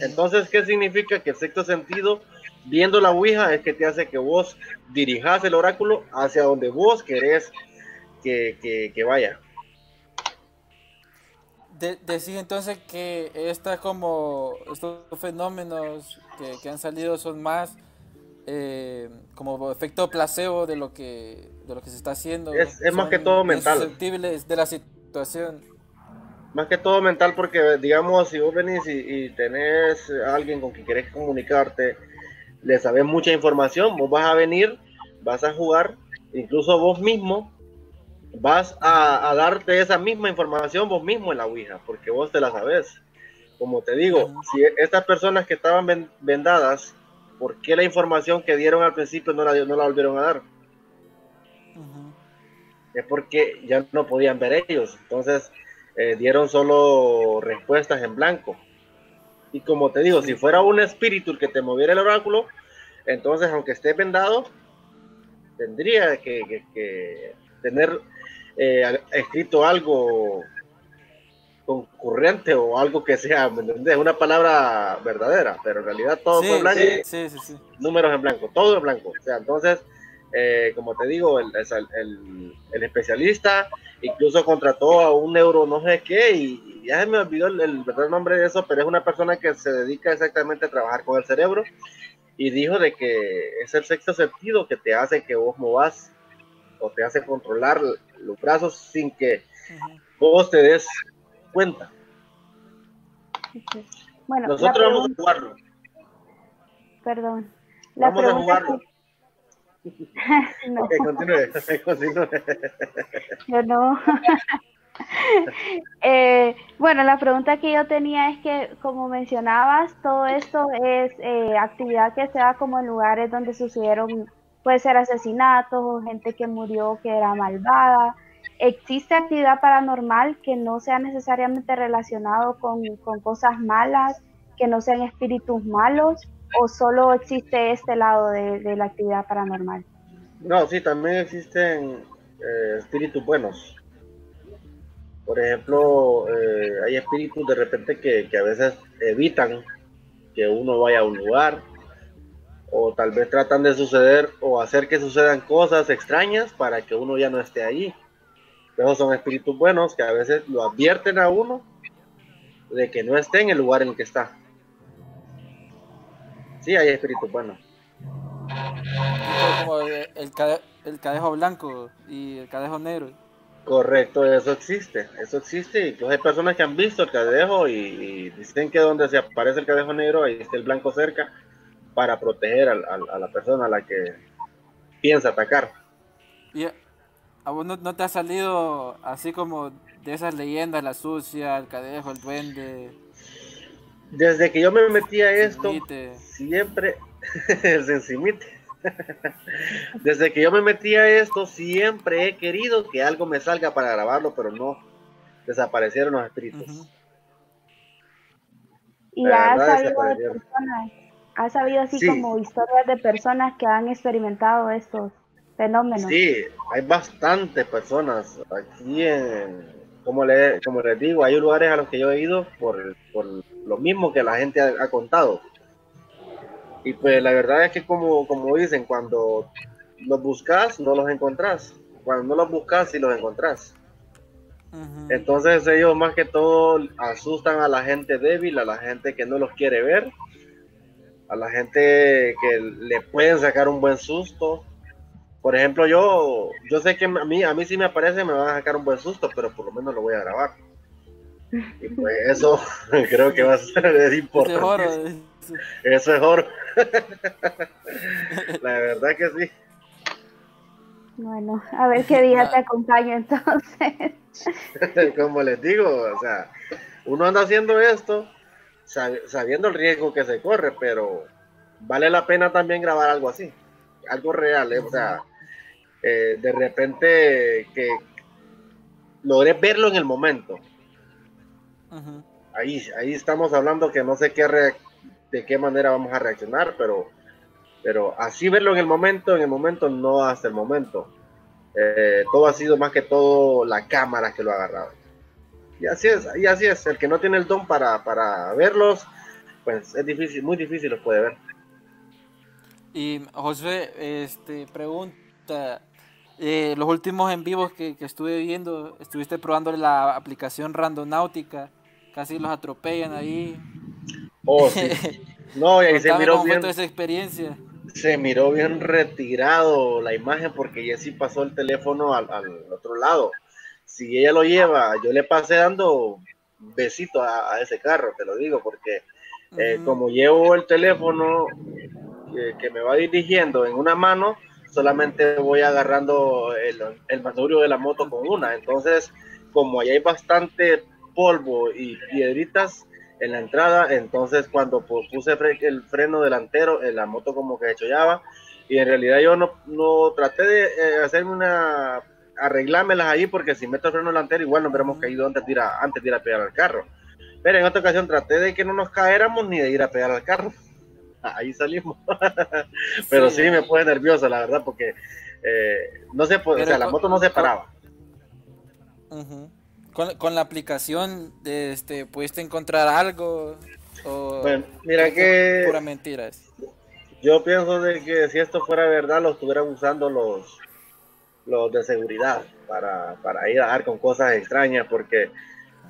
Entonces, ¿qué significa? Que el sexto sentido, viendo la Ouija, es que te hace que vos dirijas el oráculo hacia donde vos querés que, que vaya decís entonces que esta como estos fenómenos que, han salido son más eh, como efecto placebo de lo que de lo que se está haciendo es, más que todo mental. susceptibles de la situación. Más que todo mental porque digamos si vos venís y, tenés a alguien con quien querés comunicarte le sabes mucha información vos vas a venir vas a jugar incluso vos mismo vas a, darte esa misma información vos mismo en la Ouija, porque vos te la sabes. Como te digo, si estas personas que estaban vendadas, ¿por qué la información que dieron al principio no la, no la volvieron a dar? Es porque ya no podían ver ellos. Entonces, eh, dieron solo respuestas en blanco. Y como te digo, si fuera un espíritu el que te moviera el oráculo, entonces aunque esté vendado, tendría que, que tener eh, escrito algo concurrente o algo que sea, ¿me entiendes? Una palabra verdadera, pero en realidad todo fue blanco. Sí, sí, sí. Números en blanco, todo en blanco. O sea, entonces, eh, como te digo, el, el, el, especialista incluso contrató a un neuro no sé qué y, ya se me olvidó el, el verdadero nombre de eso, pero es una persona que se dedica exactamente a trabajar con el cerebro y dijo de que es el sexto sentido que te hace que vos movas o te hace controlar los brazos sin que vos te des cuenta. Bueno, nosotros vamos a jugarlo. Perdón. La vamos a jugarlo. no. Ok, continúe, continúe. Yo no. eh, bueno, la pregunta que yo tenía es que, como mencionabas, todo esto es eh, actividad que se da como en lugares donde sucedieron, puede ser asesinatos o gente que murió que era malvada. ¿Existe actividad paranormal que no sea necesariamente relacionado con, con cosas malas, que no sean espíritus malos, o solo existe este lado de, la actividad paranormal? No, sí, también existen eh, espíritus buenos. Por ejemplo, eh, hay espíritus de repente que, que, a veces evitan que uno vaya a un lugar o tal vez tratan de suceder o hacer que sucedan cosas extrañas para que uno ya no esté allí. Esos son espíritus buenos que a veces lo advierten a uno de que no esté en el lugar en el que está. Sí, hay espíritus buenos. Como el, el cadejo blanco y el cadejo negro. Correcto, eso existe, eso existe. Incluso hay personas que han visto el cadejo y, dicen que donde se aparece el cadejo negro, ahí está el blanco cerca para proteger a, la persona a la que piensa atacar. ¿Y a vos no, te ha salido así como de esas leyendas, la sucia, el cadejo, el duende? Desde que yo me metí a esto, siempre el sensimite Desde que yo me metí a esto, siempre he querido que algo me salga para grabarlo, pero no. Desaparecieron los espíritus. Y ha sabido de personas, ha sabido así como historias de personas que han experimentado estos fenómenos. Sí, hay bastantes personas aquí en, como, le, como les digo, hay lugares a los que yo he ido por, por lo mismo que la gente ha contado y pues la verdad es que como, como dicen, cuando los buscas, no los encontrás. Cuando no los buscas, sí los encontrás. Entonces ellos más que todo asustan a la gente débil, a la gente que no los quiere ver, a la gente que le pueden sacar un buen susto. Por ejemplo, yo, yo sé que a mí, a mí si me aparece me van a sacar un buen susto, pero por lo menos lo voy a grabar. Y pues eso creo que va a ser importante. Eso es oro. La verdad que sí. Bueno, a ver qué día te acompaño entonces. Como les digo, o sea, uno anda haciendo esto sabiendo el riesgo que se corre, pero vale la pena también grabar algo así, algo real, ¿eh? o sea, eh, de repente que logré verlo en el momento. Ahí, ahí estamos hablando que no sé qué, de qué manera vamos a reaccionar, pero, pero así verlo en el momento, en el momento no hasta el momento. Eh, todo ha sido más que todo la cámara que lo ha agarrado. Y así es, y así es, el que no tiene el don para, para verlos, pues es difícil, muy difícil los puede ver. Y José, este, pregunta, eh, los últimos en vivos que, que, estuve viendo, estuviste probando la aplicación Randonáutica, casi los atropellan ahí. Oh, No, y ahí se miró bien. esa experiencia. Se miró bien retirado la imagen porque Jessy pasó el teléfono al, otro lado. Si ella lo lleva, yo le pasé dando besito a, ese carro, te lo digo, porque eh, como llevo el teléfono que, me va dirigiendo en una mano, solamente voy agarrando el, el manubrio de la moto con una. Entonces, como ahí hay bastante polvo y piedritas, en la entrada, entonces cuando puse el freno delantero, en la moto como que chollaba y en realidad yo no, no traté de eh, hacerme una arreglámelas ahí porque si meto el freno delantero igual nos hubiéramos caído antes de, ir a, antes de ir a pegar al carro. Pero en otra ocasión traté de que no nos caéramos ni de ir a pegar al carro. Ahí salimos. Pero sí, me puse nervioso, la verdad, porque eh, no se o sea, la moto no se paraba. con, con, la aplicación, de este, ¿pudiste encontrar algo? O, bueno, mira que... Pura mentira. Yo pienso de que si esto fuera verdad, lo estuvieran usando los, los de seguridad para, para ir a dar con cosas extrañas, porque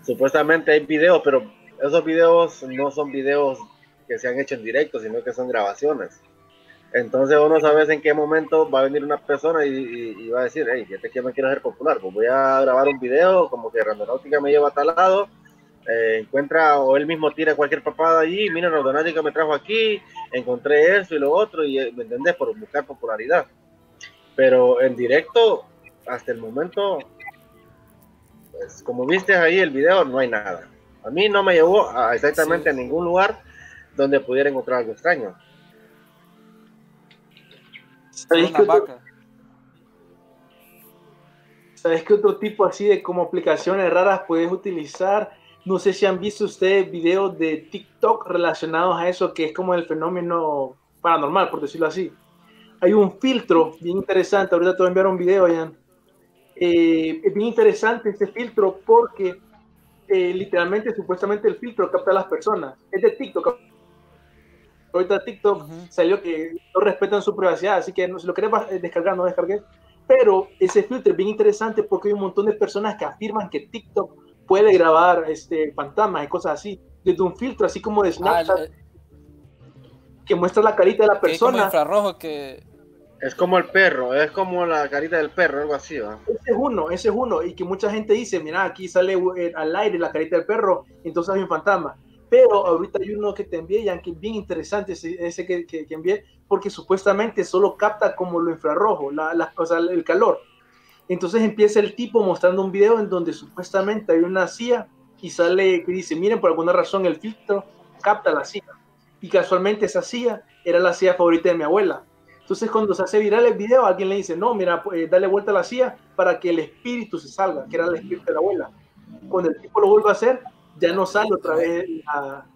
supuestamente hay videos, pero esos videos no son videos que se han hecho en directo, sino que son grabaciones. Entonces uno sabe en qué momento va a venir una persona y, va a decir, hey, fíjate que me quiero hacer popular, pues voy a grabar un video como que Randonáutica me lleva a tal lado, eh, encuentra o él mismo tira cualquier papada allí, mira, Randonáutica me trajo aquí, encontré eso y lo otro, y eh, me entendés, por buscar popularidad. Pero en directo, hasta el momento, pues como viste ahí el video, no hay nada. A mí no me llevó a exactamente a ningún lugar donde pudiera encontrar algo extraño. ¿Sabéis que, otro, ¿Sabes qué otro tipo así de como aplicaciones raras puedes utilizar? No sé si han visto ustedes videos de TikTok relacionados a eso, que es como el fenómeno paranormal, por decirlo así. Hay un filtro bien interesante, ahorita te voy a enviar un video, Jan. Eh, es bien interesante este filtro porque eh, literalmente, supuestamente el filtro capta a las personas. Es de TikTok, ahorita TikTok salió que no respetan su privacidad, así que si lo querés eh, descargar, no descargues. Pero ese filtro es bien interesante porque hay un montón de personas que afirman que TikTok puede grabar este, fantasmas y cosas así, desde un filtro así como de ah, Snapchat, que muestra la carita de la persona. infrarrojo que... Es como el perro, es como la carita del perro, algo así, ¿va? Ese es uno, ese es uno, y que mucha gente dice, mira, aquí sale eh, al aire la carita del perro, entonces hay un fantasma pero ahorita hay uno que te envié, ya que bien interesante ese, que, que, envié, porque supuestamente solo capta como lo infrarrojo, la, la, el calor. Entonces empieza el tipo mostrando un video en donde supuestamente hay una CIA y sale que dice, miren, por alguna razón el filtro capta la CIA. Y casualmente esa CIA era la CIA favorita de mi abuela. Entonces cuando se hace viral el video, alguien le dice, no, mira, pues, dale vuelta a la CIA para que el espíritu se salga, que era el espíritu de la abuela. Cuando el tipo lo vuelve a hacer, ya no sale otra vez la,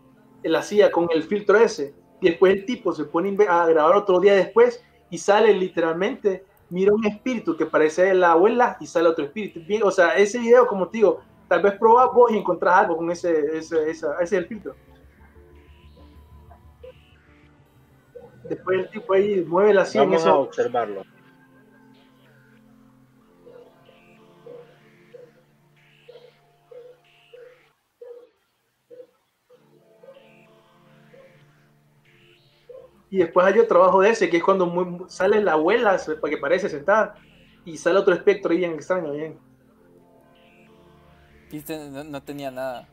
la CIA con el filtro ese. Y después el tipo se pone a grabar otro día después y sale literalmente, mira un espíritu que parece la abuela y sale otro espíritu. O sea, ese video, como te digo, tal vez probás vos y encontrás algo con ese, ese, ese es el filtro. Después el tipo ahí mueve la CIA. Vamos a observarlo. Y después hay otro trabajo de ese, que es cuando sale la abuela, para que parece sentada, y sale otro espectro ahí bien extraño, bien. No, tenía nada.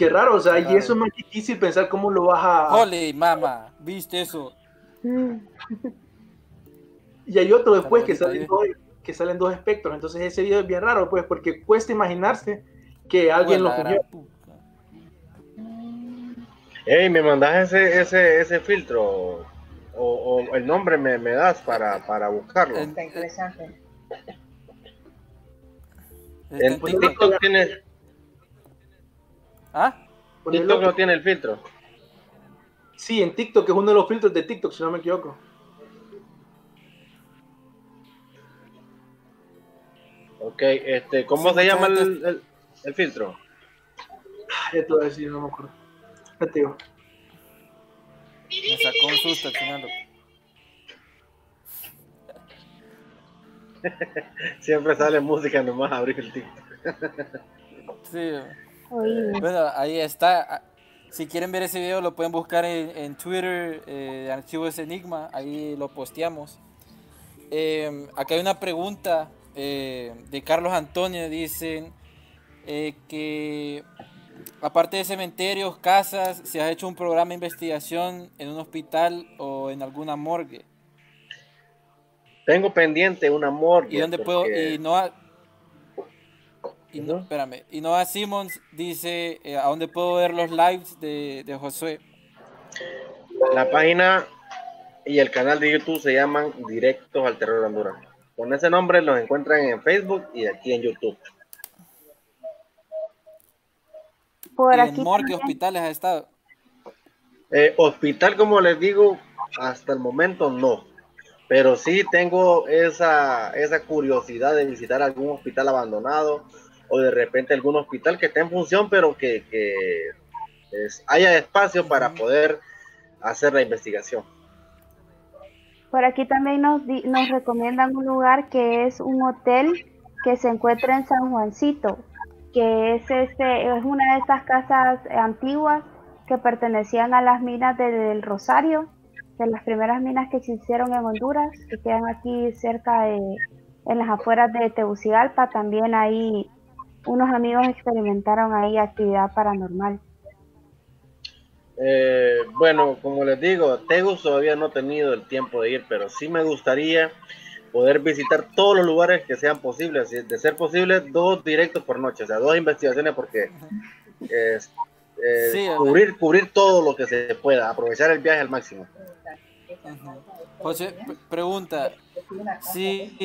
Qué raro, o sea, y eso es más difícil pensar cómo lo vas a. ¡Ole, mamá! ¿Viste eso? y hay otro después que salen, dos, que salen dos espectros, entonces ese video es bien raro, pues, porque cuesta imaginarse que alguien lo cogió. Hey, ¿me mandas ese, ese, ese filtro? O, el nombre me, me das para, para buscarlo. Está interesante. En TikTok tiene. ¿Ah? TikTok no tiene el filtro. Sí, en TikTok, es uno de los filtros de TikTok, si no me equivoco. Ok, este, ¿cómo se llama el, el, el filtro? Ya te voy a decir, no me acuerdo. Me sacó un susto al final. Siempre sale música nomás a abrir el TikTok. sí. Bueno, ahí está. Si quieren ver ese video lo pueden buscar en, Twitter, eh, Archivos Enigma, ahí lo posteamos. Eh, acá hay una pregunta eh, de Carlos Antonio, dicen eh, que aparte de cementerios, casas, ¿se ha hecho un programa de investigación en un hospital o en alguna morgue? Tengo pendiente una morgue. ¿Y dónde puedo? Y no y no, espérame. Y Noah Simmons dice, eh, ¿a dónde puedo ver los lives de, de Josué? La página y el canal de YouTube se llaman Directos al Terror Honduras. con ese nombre los encuentran en Facebook y aquí en YouTube. Por ¿Y aquí en morgue, también- hospitales has estado? Eh, hospital, como les digo, hasta el momento no. Pero sí tengo esa, esa curiosidad de visitar algún hospital abandonado o de repente algún hospital que esté en función, pero que, que es- haya espacio para poder hacer la investigación. Por aquí también nos, di- nos recomiendan un lugar que es un hotel que se encuentra en San Juancito, que es, este, es una de estas casas antiguas que pertenecían a las minas de- del Rosario, de las primeras minas que se hicieron en Honduras, que quedan aquí cerca de, en las afueras de Tegucigalpa. También ahí unos amigos experimentaron ahí actividad paranormal. Eh, bueno, como les digo, Tegus todavía no he tenido el tiempo de ir, pero sí me gustaría poder visitar todos los lugares que sean posibles, de ser posible, dos directos por noche, o sea, dos investigaciones porque eh, Sí, cubrir, cubrir todo lo que se pueda, aprovechar el viaje al máximo. José, pre- pregunta, si,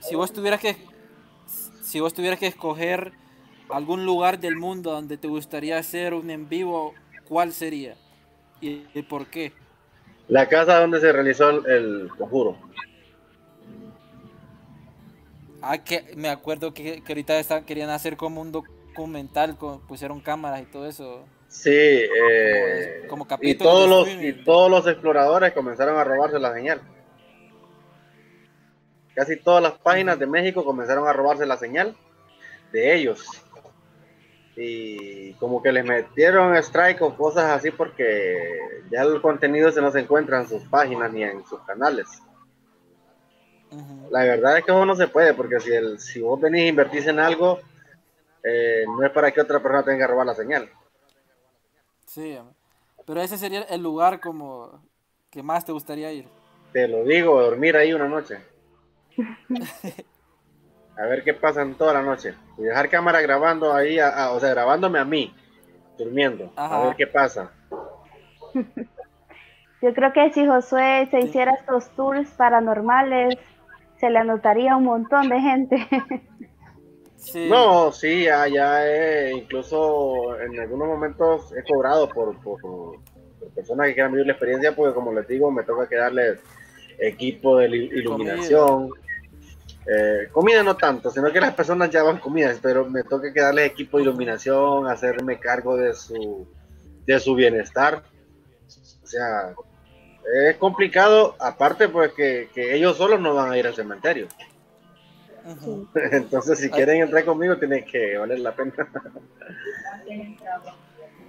si vos tuvieras que si vos tuvieras que escoger algún lugar del mundo donde te gustaría hacer un en vivo, ¿cuál sería? ¿Y, y por qué? La casa donde se realizó el, el conjuro. Ah, que me acuerdo que, que ahorita está- querían hacer como un documental, con, pusieron cámaras y todo eso. Sí, eh, como y, capítulos todos de los, y todos los exploradores comenzaron a robarse la señal. Casi todas las páginas de México comenzaron a robarse la señal de ellos. Y como que les metieron strike o cosas así porque ya el contenido se no se encuentra en sus páginas ni en sus canales. La verdad es que eso no se puede porque si, el, si vos venís e invertís en algo, eh, no es para que otra persona tenga que robar la señal. Sí, pero ese sería el lugar como que más te gustaría ir. Te lo digo, dormir ahí una noche. A ver qué pasa en toda la noche. Y dejar cámara grabando ahí, a- a- o sea, grabándome a mí, durmiendo. Ajá. A ver qué pasa. Yo creo que si Josué se hiciera estos tours paranormales, se le anotaría un montón de gente. Sí. No, sí, ya, ya he- incluso en algunos momentos he cobrado por, por, por personas que quieran vivir la experiencia, porque como les digo, me toca que darles equipo de il- iluminación. Eh, comida no tanto, sino que las personas llevan comidas, pero me toca que darles equipo de iluminación, hacerme cargo de su, de su bienestar. O sea, es complicado, aparte pues que, que ellos solos no van a ir al cementerio. Entonces, si quieren entrar conmigo, tiene que valer la pena.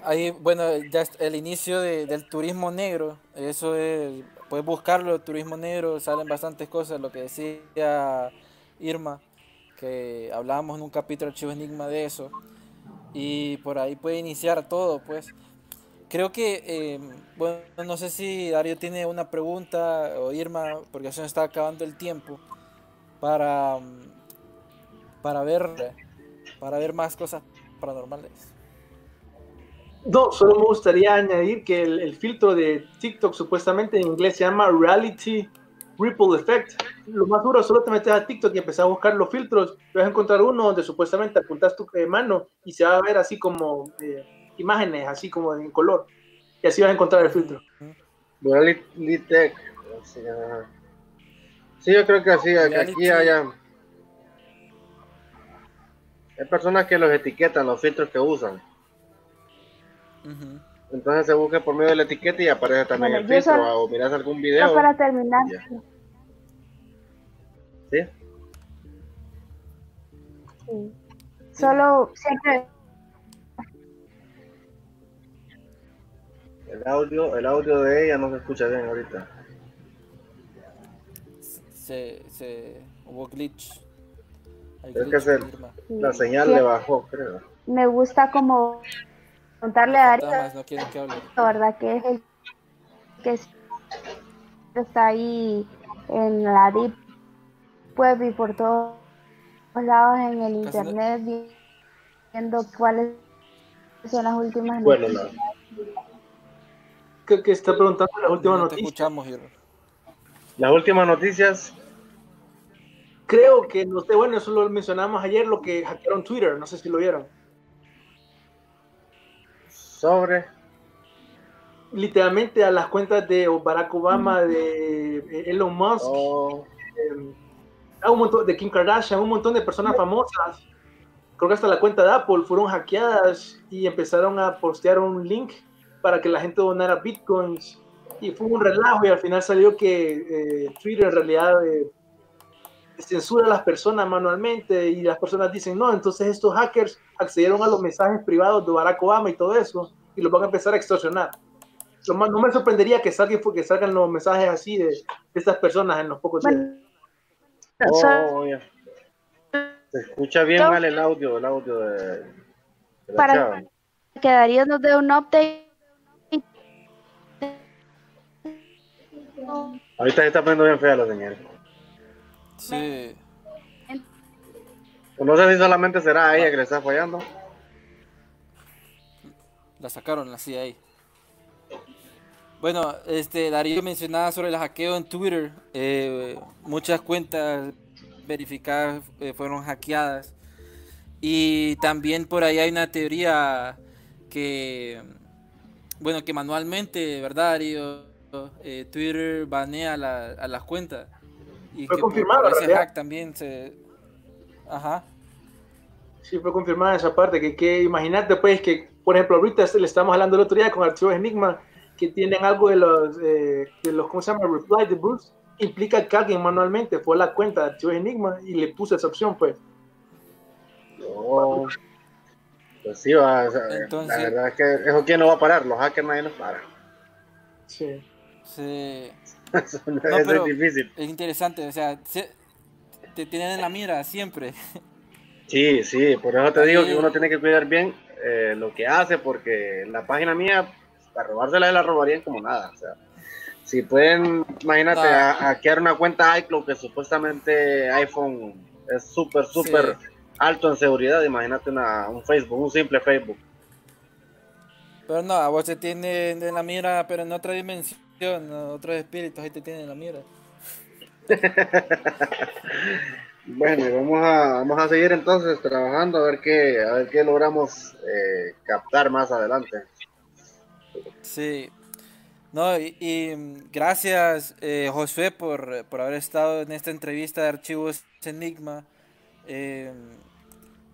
Ahí, bueno, ya el inicio de- del turismo negro, eso es, puedes buscarlo, turismo negro, salen bastantes cosas, lo que decía Irma, que hablábamos en un capítulo de Archivo Enigma de eso, y por ahí puede iniciar todo, pues. Creo que, eh, bueno, no sé si Dario tiene una pregunta o Irma, porque se nos está acabando el tiempo, para, mm, para ver, para ver más cosas paranormales. No, solo me gustaría añadir que el, el filtro de TikTok supuestamente en inglés se llama Reality Ripple Effect. Lo más duro, solo te metes a TikTok y empezás a buscar los filtros. Vas a encontrar uno donde supuestamente apuntas tu eh, mano y se va a ver así como eh, imágenes, así como en color. Y así vas a encontrar el filtro. Duality Tech. Sí, yo creo que así, que aquí Reality. haya. Hay personas que los etiquetan, los filtros que usan. Entonces se busca por medio de la etiqueta y aparece también Bueno, el filtro. solo- O miras algún Solo video. para terminar. ¿sí? sí. solo siempre El audio, el audio de ella no se escucha bien ahorita. se, se hubo glitch. Hay que glitch, es el- Irma. La señal sí, le bajó, creo. me gusta como contarle a Darío, no quieren que hable. la verdad que es el que está ahí en la deep web y por todos lados en el no- internet vi- viendo cuáles son las últimas Bueno, noticias. Que, está preguntando la última no te noticia. escuchamos, las últimas noticias. creo que, no sé, bueno, eso lo mencionamos ayer, lo que hackearon Twitter, no sé si lo vieron. Sobre. Literalmente a las cuentas de Barack Obama, de eh, Elon Musk, Oh, eh, a un montón, de Kim Kardashian, un montón de personas famosas. Creo que hasta la cuenta de Apple fueron hackeadas y empezaron a postear un link para que la gente donara bitcoins. Y fue un relajo y al final salió que eh, Twitter en realidad eh, censura a las personas manualmente y las personas dicen, no, entonces estos hackers accedieron a los mensajes privados de Barack Obama y todo eso y los van a empezar a extorsionar. Lo más- no me sorprendería que salgan, que salgan los mensajes así de, de estas personas en los pocos días. oh, ya. Se escucha bien Yo- mal el audio, el audio de, de la Para- chava. Que Darío nos dé un update. Ahorita se está poniendo bien fea la señal. Sí. No sé si solamente será a ella que le está fallando. La sacaron así ahí. Bueno, este Darío mencionaba sobre el hackeo en Twitter. eh, muchas cuentas verificadas eh, fueron hackeadas. Y también por ahí hay una teoría que, bueno, que manualmente, ¿verdad, Darío? Eh, Twitter banea la- a las cuentas. Y Fue que por ese hack también se... Ajá. Sí, fue confirmada esa parte, que, que imagínate pues que, por ejemplo, ahorita le estamos hablando el otro día con archivos Enigma, que tienen algo de los, eh, de los ¿cómo se llama? Reply to Bruce, implica que alguien manualmente fue a la cuenta de archivos Enigma y le puso esa opción, pues. Oh, pues sí, va, o sea, Entonces- la verdad es que eso quién no va a parar, los hackers nadie nos para. Sí. Sí. Eso no- No, eso pero- es difícil. Es interesante, o sea, se- te tienen en la mira siempre. Sí, sí, por eso te digo que uno tiene que cuidar bien eh, lo que hace, porque la página mía, para robársela, la robarían como nada. O sea, si pueden, imagínate, No. a- hackear una cuenta iCloud que supuestamente iPhone es súper, súper alto en seguridad, imagínate una, un Facebook, un simple Facebook. Pero no, a vos te tienen en la mira, pero en otra dimensión, en otros espíritus, ahí te tienen en la mira. Bueno, vamos a, vamos a seguir entonces trabajando a ver qué, a ver qué logramos eh, captar más adelante. Sí. No, y, y, gracias eh, por, por haber estado en esta entrevista de Archivos Enigma. Eh,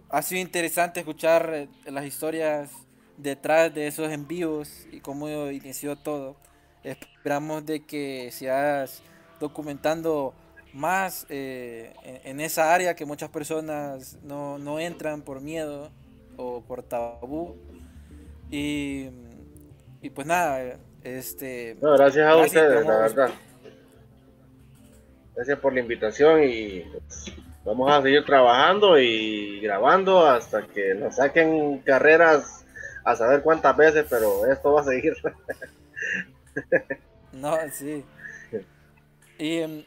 ha sido interesante escuchar eh, las historias detrás de esos envíos y cómo inició todo. Esperamos de que sigas documentando más eh, en, en esa área que muchas personas no, no entran por miedo o por tabú. Y, y pues nada, este... No, gracias a Gracias, ustedes, la verdad. Gracias por la invitación y pues, vamos a seguir trabajando y grabando hasta que nos saquen carreras a saber cuántas veces, pero esto va a seguir. No, sí. Y em,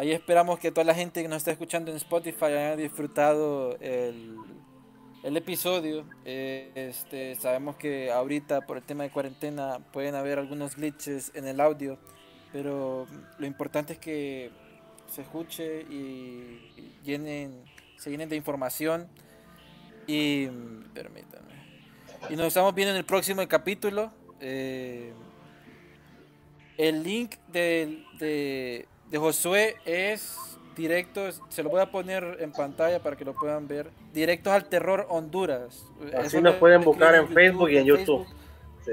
ahí esperamos que toda la gente que nos está escuchando en Spotify haya disfrutado el, el episodio. Eh, este, sabemos que ahorita por el tema de cuarentena pueden haber algunos glitches en el audio, pero lo importante es que se escuche y llenen, se llenen de información. Y permítanme. Y nos estamos viendo en el próximo capítulo. Eh, el link de, de, de Josué es directo, se lo voy a poner en pantalla para que lo puedan ver. Directos al Terror Honduras. Así Eso nos pueden buscar en Facebook y en YouTube. Sí.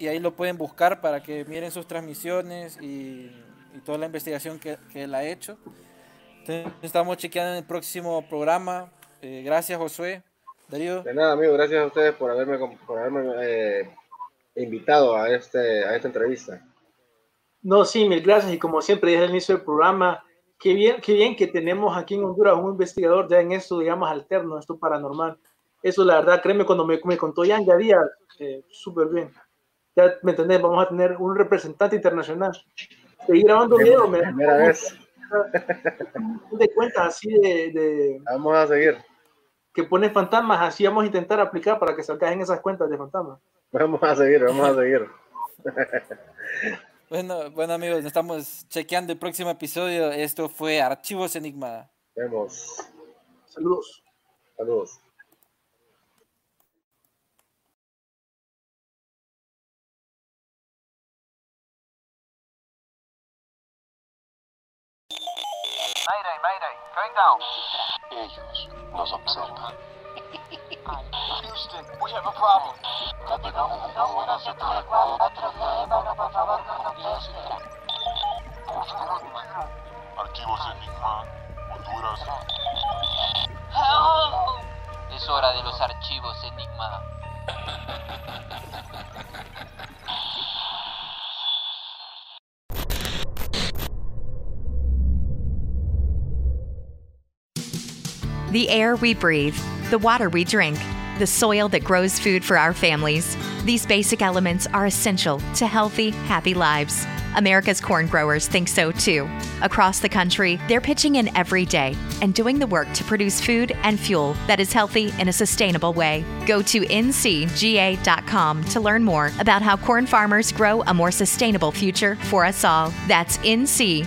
y ahí lo pueden buscar para que miren sus transmisiones y, y toda la investigación que, que él ha hecho. Entonces, estamos chequeando en el próximo programa. Eh, gracias, Josué. Darío. De nada, amigo, gracias a ustedes por haberme, por haberme eh, invitado a, este, a esta entrevista. No, sí, mil gracias. Y como siempre dije al inicio del programa, qué bien, qué bien que tenemos aquí en Honduras un investigador ya en esto, digamos, alterno, esto paranormal. Eso, la verdad, créeme, cuando me, me contó Jan ya Díaz, eh, súper bien. Ya, ¿me entendés? Vamos a tener un representante internacional. Seguir grabando video, me Primera vez. de cuentas así de, de- Vamos a seguir. que pone fantasmas, así vamos a intentar aplicar para que salgan esas cuentas de fantasmas. Vamos a seguir, vamos a seguir. Bueno, bueno amigos, nos estamos chequeando el próximo episodio. Esto fue Archivos Enigma. Vemos. Saludos. Saludos. Mayday, mayday, going down. Ellos nos observan. Houston, we have a problem. Archivos Enigma, Honduras. Es hora de los archivos Enigma. The air we breathe, the water we drink, the soil that grows food for our families. These basic elements are essential to healthy, happy lives. America's corn growers think so too. Across the country, they're pitching in every day and doing the work to produce food and fuel that is healthy in a sustainable way. Go to ncga.com to learn more about how corn farmers grow a more sustainable future for us all. That's ncga.com.